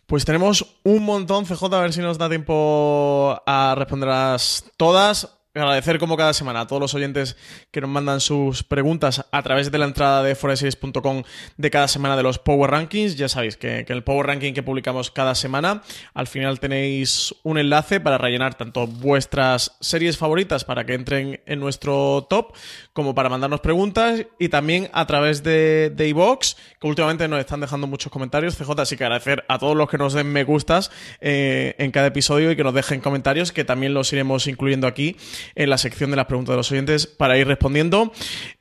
S2: Pues tenemos un montón, CJ, a ver si nos da tiempo a responderlas todas. Agradecer como cada semana a todos los oyentes que nos mandan sus preguntas a través de la entrada de foreseries.com de cada semana de los Power Rankings. Ya sabéis que, el Power Ranking que publicamos cada semana, al final tenéis un enlace para rellenar tanto vuestras series favoritas para que entren en nuestro top, como para mandarnos preguntas y también a través de, de iVox, que últimamente nos están dejando muchos comentarios, CJ, así que agradecer a todos los que nos den me gustas eh, en cada episodio y que nos dejen comentarios, que también los iremos incluyendo aquí en la sección de las preguntas de los oyentes para ir respondiendo.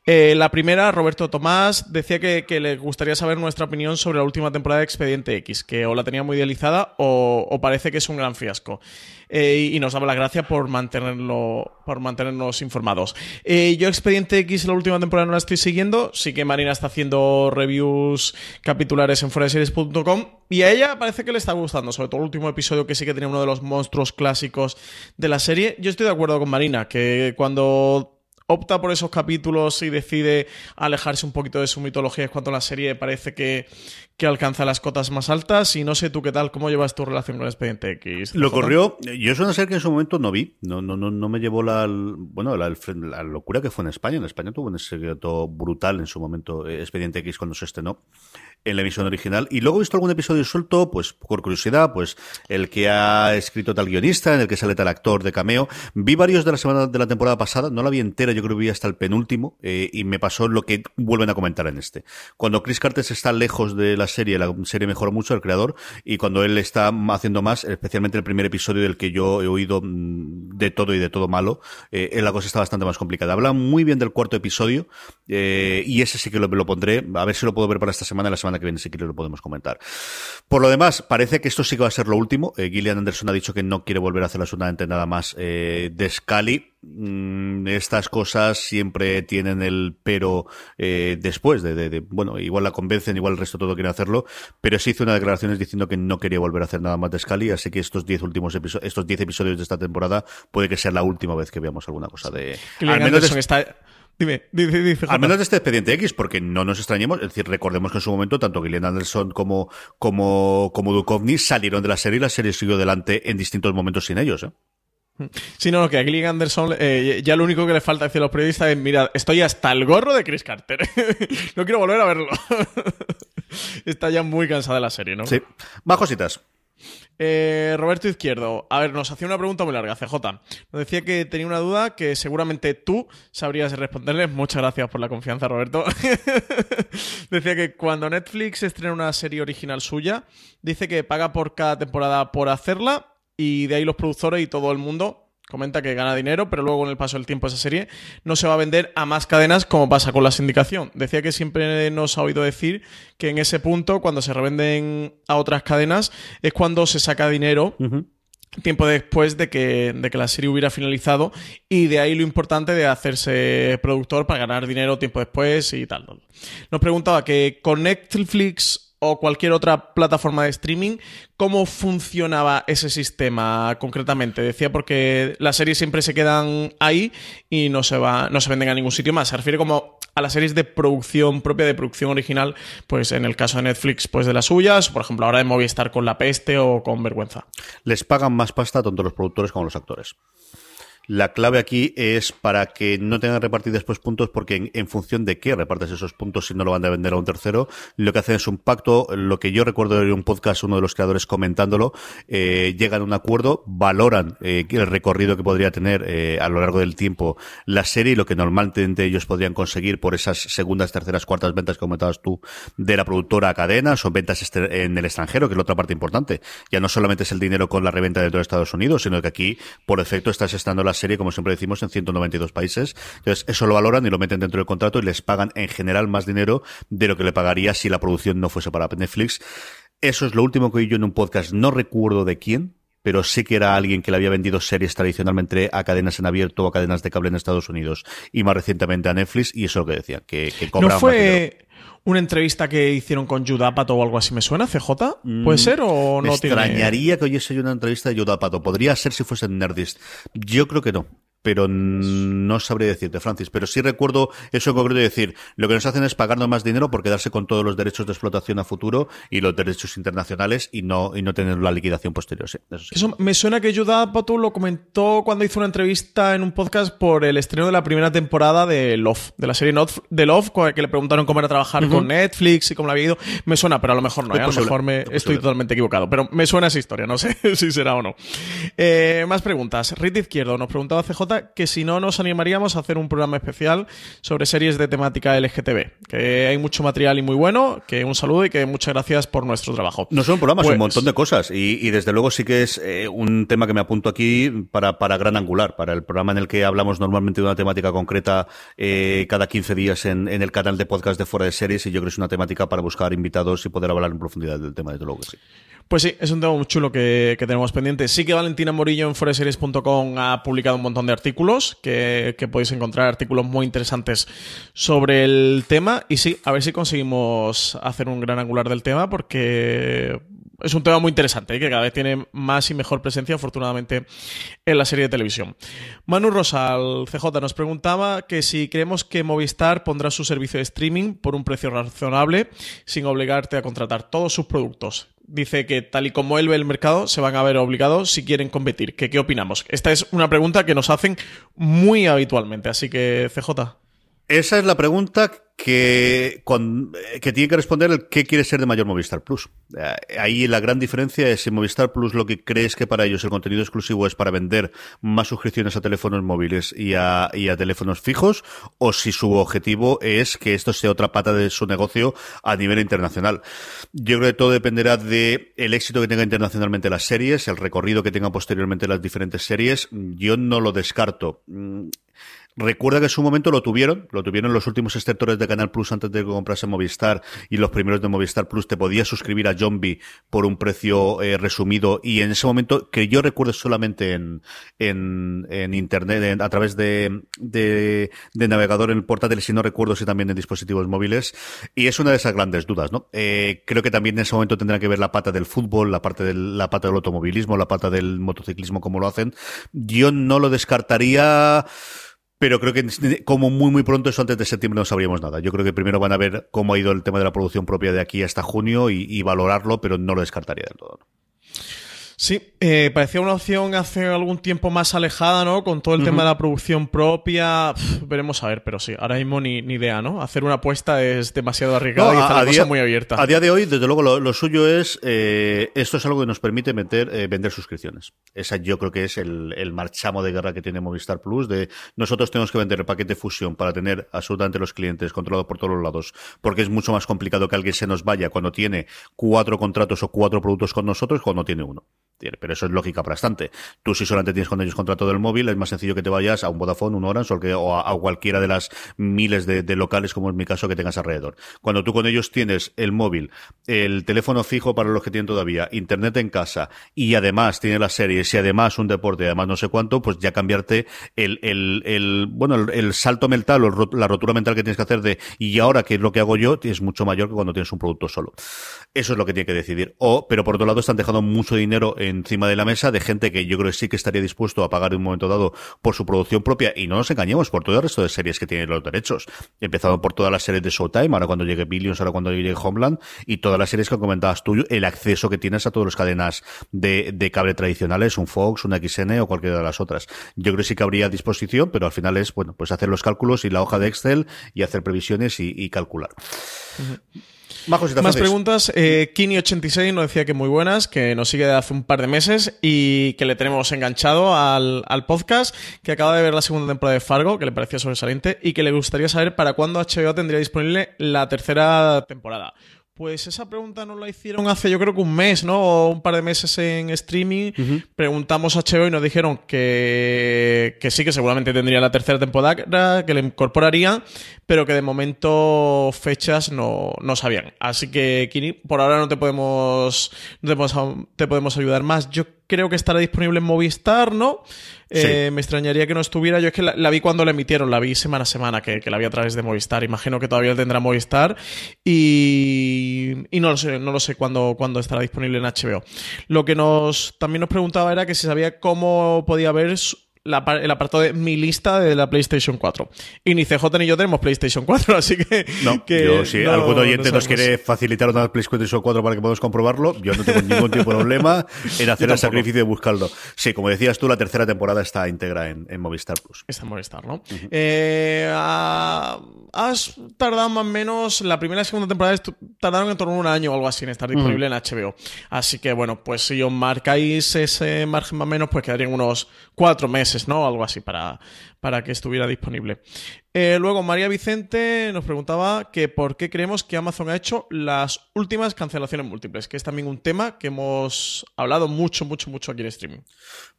S2: Eh, la primera, Roberto Tomás, decía que, le gustaría saber nuestra opinión sobre la última temporada de Expediente X, que o la tenía muy idealizada o, parece que es un gran fiasco. Eh, y nos daba las gracias por mantenerlo, por mantenernos informados. Eh, yo Expediente X la última temporada no la estoy siguiendo, sí que Marina está haciendo reviews capitulares en foreseries.com y a ella parece que le está gustando, sobre todo el último episodio que sí que tenía uno de los monstruos clásicos de la serie. Yo estoy de acuerdo con Marina, que cuando opta por esos capítulos y decide alejarse un poquito de su mitología es cuando la serie parece que, que alcanza las cotas más altas. Y no sé tú qué tal, cómo llevas tu relación con Expediente X.
S1: Lo corrió, yo es una serie que en su momento no vi, no, no, no, no me llevó la, bueno, la, locura que fue en España. En España tuvo un secreto brutal en su momento eh, Expediente X cuando se estrenó en la emisión original. Y luego he visto algún episodio suelto, pues por curiosidad, pues el que ha escrito tal guionista, en el que sale tal actor de cameo. Vi varios de la semana de la temporada pasada, no la vi entera, yo creo que vi hasta el penúltimo, eh, y me pasó lo que vuelven a comentar en este. Cuando Chris Carter está lejos de la serie, la serie mejoró mucho, el creador, y cuando él está haciendo más, especialmente el primer episodio del que yo he oído mm, de todo y de todo malo, eh, la cosa está bastante más complicada. Habla muy bien del cuarto episodio, eh, y ese sí que lo, lo pondré, a ver si lo puedo ver para esta semana, la semana que viene si quieres lo podemos comentar. Por lo demás, parece que esto sí que va a ser lo último. Eh, Gillian Anderson ha dicho que no quiere volver a hacer absolutamente nada más eh, de Scully. Mm, estas cosas siempre tienen el pero eh, después de, bueno, igual la convencen, igual el resto todo quiere hacerlo, pero sí hizo una declaraciones diciendo que no quería volver a hacer nada más de Scully, así que estos 10 últimos episodios, estos 10 episodios de esta temporada puede que sea la última vez que veamos alguna cosa de...
S2: Al menos está Dime, dice, dice,
S1: Al menos de este expediente X, porque no nos extrañemos, es decir, recordemos que en su momento tanto Gillian Anderson como, como, como Duchovny salieron de la serie y la serie siguió adelante en distintos momentos sin ellos, ¿eh?
S2: Sí, no, no, que a Gillian Anderson eh, ya lo único que le falta decir a los periodistas es, mira, estoy hasta el gorro de Chris Carter. no quiero volver a verlo. Está ya muy cansada la serie, ¿no?
S1: Sí. Más cositas.
S2: Eh, Roberto Izquierdo, a ver, nos hacía una pregunta muy larga, CJ. Nos decía que tenía una duda que seguramente tú sabrías responderle. Muchas gracias por la confianza, Roberto. decía que cuando Netflix estrena una serie original suya, dice que paga por cada temporada por hacerla y de ahí los productores y todo el mundo Comenta que gana dinero, pero luego con el paso del tiempo esa serie no se va a vender a más cadenas como pasa con la sindicación. Decía que siempre nos ha oído decir que en ese punto, cuando se revenden a otras cadenas, es cuando se saca dinero. Tiempo después de que, de que la serie hubiera finalizado, y de ahí lo importante de hacerse productor para ganar dinero tiempo después y tal. Nos preguntaba que con Netflix o cualquier otra plataforma de streaming, ¿cómo funcionaba ese sistema concretamente? Decía porque las series siempre se quedan ahí y no se va, no se venden a ningún sitio más. Se refiere como a las series de producción propia, de producción original, pues en el caso de Netflix, pues de las suyas, por ejemplo, ahora de Movistar con La Peste o con Vergüenza.
S1: Les pagan más pasta tanto los productores como los actores. La clave aquí es para que no tengan repartir después puntos, porque en, función de qué repartes esos puntos si no lo van a vender a un tercero, lo que hacen es un pacto. Lo que yo recuerdo de un podcast, uno de los creadores comentándolo, eh, llegan a un acuerdo, valoran eh, el recorrido que podría tener eh, a lo largo del tiempo la serie y lo que normalmente ellos podrían conseguir por esas segundas, terceras, cuartas ventas que comentabas tú de la productora a cadenas o ventas este, en el extranjero, que es la otra parte importante. Ya no solamente es el dinero con la reventa dentro de Estados Unidos, sino que aquí, por efecto, estás estando las serie, como siempre decimos, en 192 países. Entonces, eso lo valoran y lo meten dentro del contrato y les pagan en general más dinero de lo que le pagaría si la producción no fuese para Netflix. Eso es lo último que oí yo en un podcast, no recuerdo de quién, pero sí que era alguien que le había vendido series tradicionalmente a cadenas en abierto o a cadenas de cable en Estados Unidos y más recientemente a Netflix y eso es lo que decía, que, que
S2: ¿No fue una entrevista que hicieron con Judapato o algo así? ¿Me suena? ¿CJ? ¿Puede mm, ser o no
S1: Me extrañaría que oyese una entrevista de Judapato. Podría ser si fuese Nerdist. Yo creo que no pero no sabría decirte, Francis. Pero sí recuerdo eso en concreto de decir, lo que nos hacen es pagarnos más dinero por quedarse con todos los derechos de explotación a futuro y los derechos internacionales y no, y no tener la liquidación posterior.
S2: eso, me suena que Yuda Patu lo comentó cuando hizo una entrevista en un podcast por el estreno de la primera temporada de Love, de la serie de Love, que le preguntaron cómo era trabajar con Netflix y cómo la había ido. Me suena, pero a lo mejor no, ¿eh? a lo mejor me estoy totalmente equivocado. Pero me suena esa historia, no sé si será o no. Eh, más preguntas. Rit Izquierdo nos preguntaba CJ que si no nos animaríamos a hacer un programa especial sobre series de temática LGTB. Que hay mucho material y muy bueno, que un saludo y que muchas gracias por nuestro trabajo.
S1: No son programas, un pues montón de cosas. Y, desde luego sí que es eh, un tema que me apunto aquí para, para Gran Angular, para el programa en el que hablamos normalmente de una temática concreta eh, cada 15 días en, el canal de podcast de Fuera de Series. Y yo creo que es una temática para buscar invitados y poder hablar en profundidad del tema, desde luego que sí.
S2: Pues sí, es un tema muy chulo que, tenemos pendiente. Sí que Valentina Morillo en foreseries.com ha publicado un montón de artículos, que, podéis encontrar artículos muy interesantes sobre el tema. Y sí, a ver si conseguimos hacer un gran angular del tema, porque es un tema muy interesante, ¿eh? que cada vez tiene más y mejor presencia, afortunadamente, en la serie de televisión. Manu Rosal, CJ, nos preguntaba que si creemos que Movistar pondrá su servicio de streaming por un precio razonable, sin obligarte a contratar todos sus productos. Dice que tal y como él ve el mercado, se van a ver obligados si quieren competir. ¿Qué, qué opinamos? Esta es una pregunta que nos hacen muy habitualmente, así que CJ.
S1: Esa es la pregunta que, que tiene que responder el qué quiere ser de mayor Movistar Plus. Eh, ahí la gran diferencia es si Movistar Plus lo que crees que para ellos el contenido exclusivo es para vender más suscripciones a teléfonos móviles y a, y a teléfonos fijos, o si su objetivo es que esto sea otra pata de su negocio a nivel internacional. Yo creo que todo dependerá de el éxito que tenga internacionalmente las series, el recorrido que tengan posteriormente las diferentes series. Yo no lo descarto. Recuerda que en su momento lo tuvieron, lo tuvieron los últimos exceptores de Canal Plus antes de que comprase Movistar y los primeros de Movistar Plus te podías suscribir a Zombie por un precio eh, resumido y en ese momento que yo recuerdo solamente en, en, en internet a través de, de, de, navegador en portátil si no recuerdo si también en dispositivos móviles y es una de esas grandes dudas, ¿no? Eh, creo que también en ese momento tendrá que ver la pata del fútbol, la parte del, la pata del automovilismo, la pata del motociclismo como lo hacen. Yo no lo descartaría pero creo que como muy muy pronto, eso antes de septiembre no sabríamos nada. Yo creo que primero van a ver cómo ha ido el tema de la producción propia de aquí hasta junio y, valorarlo, pero no lo descartaría del todo.
S2: Sí, eh, parecía una opción hace algún tiempo más alejada, ¿no? Con todo el tema de la producción propia. veremos a ver, pero sí, ahora mismo ni, ni, idea, ¿no? Hacer una apuesta es demasiado arriesgado y está cosa muy abierta.
S1: A día de hoy, desde luego, lo, suyo es. Eh, esto es algo que nos permite meter, eh, vender suscripciones. Esa yo creo que es el, el, marchamo de guerra que tiene Movistar Plus. De nosotros tenemos que vender el paquete fusión para tener absolutamente los clientes controlados por todos los lados, porque es mucho más complicado que alguien se nos vaya cuando tiene cuatro contratos o cuatro productos con nosotros cuando tiene uno pero eso es lógica bastante. Tú si solamente tienes con ellos contrato del móvil, es más sencillo que te vayas a un Vodafone, un Orange o, a, cualquiera de las miles de, locales, como es mi caso, que tengas alrededor. Cuando tú con ellos tienes el móvil, el teléfono fijo para los que tienen todavía, internet en casa y además tiene las series y además un deporte y además no sé cuánto, pues ya cambiarte el, el, el bueno, el, salto mental o la rotura mental que tienes que hacer de y ahora qué es lo que hago yo es mucho mayor que cuando tienes un producto solo. Eso es lo que tiene que decidir. O, pero por otro lado están dejando mucho dinero en encima de la mesa de gente que yo creo que sí que estaría dispuesto a pagar en un momento dado por su producción propia y no nos engañemos por todo el resto de series que tienen los derechos. Empezado por todas las series de Showtime, ahora cuando llegue Billions, ahora cuando llegue Homeland y todas las series que comentabas tú, el acceso que tienes a todas las cadenas de, de cable tradicionales, un Fox, un XN o cualquiera de las otras. Yo creo que sí que habría disposición, pero al final es, bueno, pues hacer los cálculos y la hoja de Excel y hacer previsiones y, calcular.
S2: Más, preguntas. Eh, Kini86 nos decía que muy buenas, que nos sigue de hace un par de meses y que le tenemos enganchado al, al, podcast, que acaba de ver la segunda temporada de Fargo, que le parecía sobresaliente y que le gustaría saber para cuándo HBO tendría disponible la tercera temporada. Pues esa pregunta nos la hicieron hace yo creo que un mes, ¿no? O un par de meses en streaming. Preguntamos a HBO y nos dijeron que, que sí, que seguramente tendría la tercera temporada, que le incorporaría, pero que de momento fechas no, no sabían. Así que, Kini, por ahora no te podemos, no te podemos, te podemos ayudar más. Yo creo que estará disponible en Movistar, ¿no? Eh, me extrañaría que no estuviera. Yo es que la, vi cuando la emitieron, la vi semana a semana, que, la vi a través de Movistar. Imagino que todavía tendrá Movistar. Y, y no lo sé, no lo sé cuándo, cuándo estará disponible en HBO. Lo que nos también nos preguntaba era que si sabía cómo podía ver el apartado de mi lista de la PlayStation 4. Y ni CJ ni yo tenemos PlayStation 4, así que.
S1: No,
S2: que
S1: yo, si algún oyente nos quiere facilitar una PlayStation 4 para que podamos comprobarlo, yo no tengo ningún tipo de problema en hacer el sacrificio de buscarlo. Sí, como decías tú, la tercera temporada está íntegra en, Movistar Plus.
S2: Está en Movistar, ¿no? eh, has tardado más o menos. La primera y segunda temporada tardaron en torno a un año o algo así en estar disponible en HBO. Así que, bueno, pues si os marcáis ese margen más o menos, pues quedarían unos cuatro meses ¿no? Algo así para, para que estuviera disponible. Eh, luego, María Vicente nos preguntaba que por qué creemos que Amazon ha hecho las últimas cancelaciones múltiples, que es también un tema que hemos hablado mucho, mucho, mucho aquí en streaming.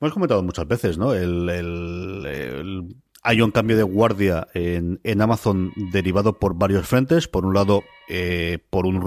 S1: Hemos comentado muchas veces, ¿no? hay un cambio de guardia en, en, Amazon derivado por varios frentes. Por un lado, eh, por un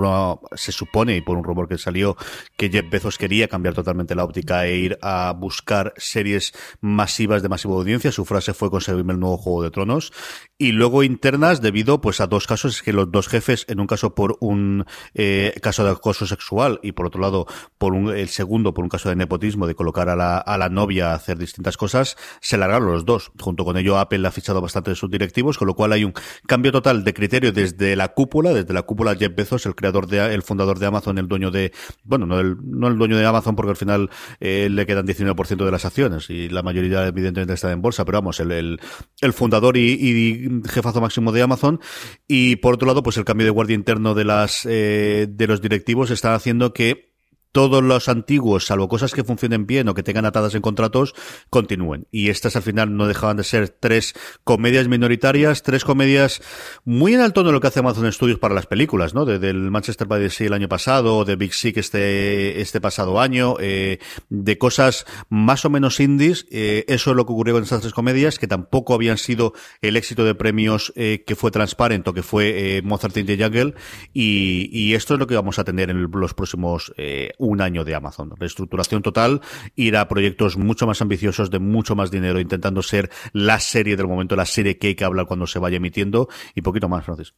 S1: se supone y por un rumor que salió que Jeff Bezos quería cambiar totalmente la óptica e ir a buscar series masivas de masiva audiencia. Su frase fue conseguirme el nuevo Juego de Tronos. Y luego internas debido pues a dos casos, es que los dos jefes, en un caso por un eh, caso de acoso sexual y por otro lado por un, el segundo por un caso de nepotismo, de colocar a la, a la novia a hacer distintas cosas, se largaron los dos. Junto con ello Apple ha fichado bastante de sus directivos, con lo cual hay un cambio total de criterio desde la cúpula, desde la cúpula Jeff Bezos, el creador de, el fundador de Amazon, el dueño de, bueno, no el, no el dueño de Amazon porque al final eh, le quedan 19% de las acciones y la mayoría evidentemente está en bolsa, pero vamos, el, el, fundador y, y, jefazo máximo de Amazon. Y por otro lado pues el cambio de guardia interno de las eh, de los directivos está haciendo que todos los antiguos, salvo cosas que funcionen bien o que tengan atadas en contratos, continúen. Y estas al final no dejaban de ser tres comedias minoritarias, tres comedias muy en el tono de lo que hace Amazon Studios para las películas, ¿no? Desde el Manchester by the Sea el año pasado, de Big Sick este, este pasado año, eh, de cosas más o menos indies. Eh, eso es lo que ocurrió con estas tres comedias, que tampoco habían sido el éxito de premios eh, que fue Transparent o que fue eh, Mozart in the Jungle. Y, y, esto es lo que vamos a tener en los próximos eh, un año de Amazon. Reestructuración total, ir a proyectos mucho más ambiciosos, de mucho más dinero, intentando ser la serie del momento, la serie que hay que hablar cuando se vaya emitiendo y poquito más, Francis.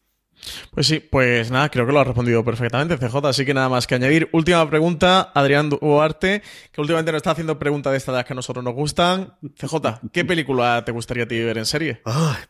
S2: Pues sí, pues nada, creo que lo ha respondido perfectamente, CJ, así que nada más que añadir. Última pregunta, Adrián Duarte, que últimamente nos está haciendo preguntas de estas que a nosotros nos gustan. CJ, ¿qué película te gustaría a ti ver en serie?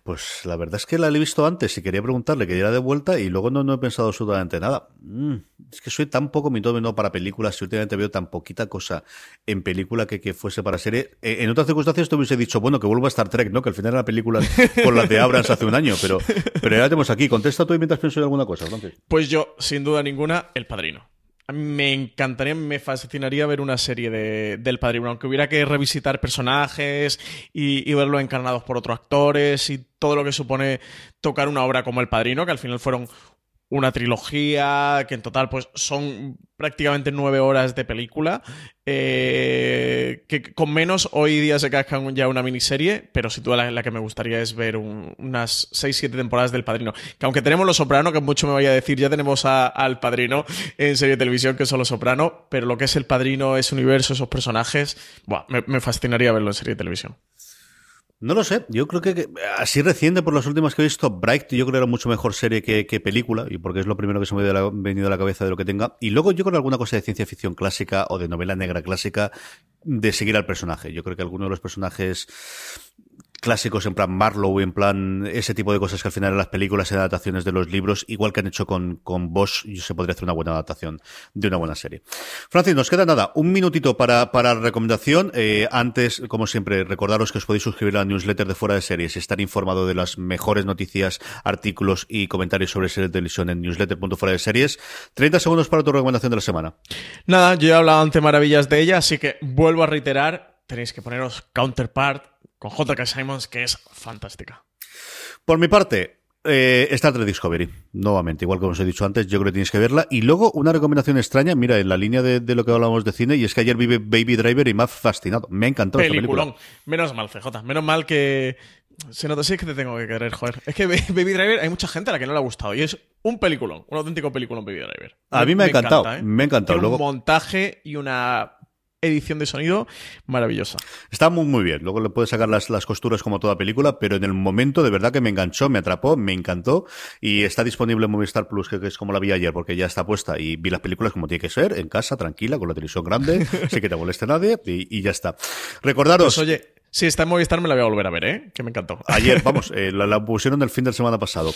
S1: Pues la verdad es que la he visto antes y quería preguntarle que diera de vuelta y luego no, no he pensado absolutamente nada. Mm, es que soy tan poco mitómeno para películas y últimamente veo tan poquita cosa en película que, que fuese para serie. Eh, en otras circunstancias te hubiese dicho, bueno, que vuelva a Star Trek, ¿no? Que al final era película por las de Abrams hace un año, pero, pero ya la tenemos aquí. Contesta mientras pienso en alguna cosa,
S2: Pues yo, sin duda ninguna, El Padrino. Me encantaría, me fascinaría ver una serie de, del Padrino, aunque hubiera que revisitar personajes y, y verlo encarnados por otros actores y todo lo que supone tocar una obra como El Padrino, que al final fueron una trilogía que en total pues son prácticamente nueve horas de película eh, que con menos hoy día se cascan ya una miniserie pero si tú la, que me gustaría es ver un, unas seis siete temporadas del Padrino. Que aunque tenemos Los Soprano que mucho me vaya a decir ya tenemos al Padrino en serie de televisión que son Los Soprano pero lo que es el Padrino ese universo esos personajes buah, me, me fascinaría verlo en serie de televisión
S1: no lo sé, yo creo que, así reciente por las últimas que he visto, Bright yo creo que era mucho mejor serie que, que película, y porque es lo primero que se me ha venido a la cabeza de lo que tenga. Y luego yo con alguna cosa de ciencia ficción clásica o de novela negra clásica, de seguir al personaje. Yo creo que alguno de los personajes clásicos en plan Marlowe, en plan ese tipo de cosas que al final en las películas y adaptaciones de los libros, igual que han hecho con, con Bosch, se podría hacer una buena adaptación de una buena serie. Francis, nos queda nada, un minutito para, para recomendación. Eh, antes, como siempre, recordaros que os podéis suscribir a la newsletter de Fuera de Series y estar informado de las mejores noticias, artículos y comentarios sobre series de televisión en newsletter.fuera de series. 30 segundos para tu recomendación de la semana.
S2: Nada, yo he hablado ante maravillas de ella, así que vuelvo a reiterar, tenéis que poneros Counterpart con J.K. Simons, que es fantástica.
S1: Por mi parte, eh, Star Trek Discovery, nuevamente, igual como os he dicho antes, yo creo que tienes que verla. Y luego una recomendación extraña, mira, en la línea de, de lo que hablábamos de cine, y es que ayer vi Baby Driver y me ha fascinado. Me ha encantado
S2: Peliculón.
S1: esta película.
S2: Menos mal, CJ. Menos mal que. Se nota, sí es que te tengo que querer, joder. Es que Baby Driver hay mucha gente a la que no le ha gustado. Y es un peliculón, un auténtico peliculón Baby Driver.
S1: A mí me, ha encantado, encanta, ¿eh? me ha encantado.
S2: Tiene
S1: Luego...
S2: un montaje y una edición de sonido maravillosa.
S1: Está muy, muy bien. Luego le puedes sacar las, las costuras como toda película, pero en el momento de verdad que me enganchó, me atrapó, me encantó y está disponible en Movistar Plus, que, que es como la vi ayer, porque ya está puesta y vi las películas como tiene que ser, en casa, tranquila, con la televisión grande, sin que te moleste nadie y, y ya está. Recordaros.
S2: Pues oye, si está en Movistar me la voy a volver a ver, ¿eh? Que me encantó.
S1: Ayer, vamos, eh, la, la pusieron el fin de semana pasado.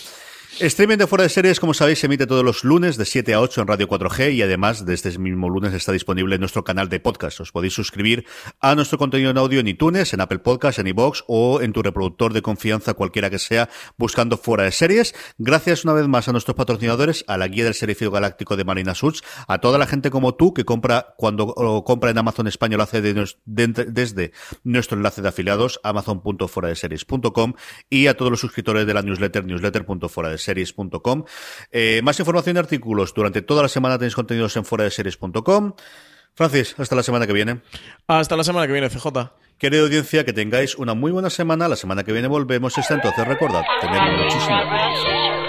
S1: Streaming de Fuera de Series, como sabéis, se emite todos los lunes de 7 a 8 en Radio 4G y además desde este mismo lunes está disponible en nuestro canal de podcast. Os podéis suscribir a nuestro contenido en audio en iTunes, en Apple Podcasts, en iVoox o en tu reproductor de confianza, cualquiera que sea, buscando Fuera de Series. Gracias una vez más a nuestros patrocinadores, a la guía del Serifio Galáctico de Marina Suits, a toda la gente como tú que compra, cuando compra en Amazon España lo hace de, de, desde nuestro enlace de afiliados, amazon.foradeseries.com y a todos los suscriptores de la newsletter, newsletter.foradeseries series.com. Eh, más información y artículos. Durante toda la semana tenéis contenidos en fuera de series.com. Francis, hasta la semana que viene.
S2: Hasta la semana que viene, CJ.
S1: Querida audiencia, que tengáis una muy buena semana. La semana que viene volvemos. Hasta entonces, recordad, tened muchísimo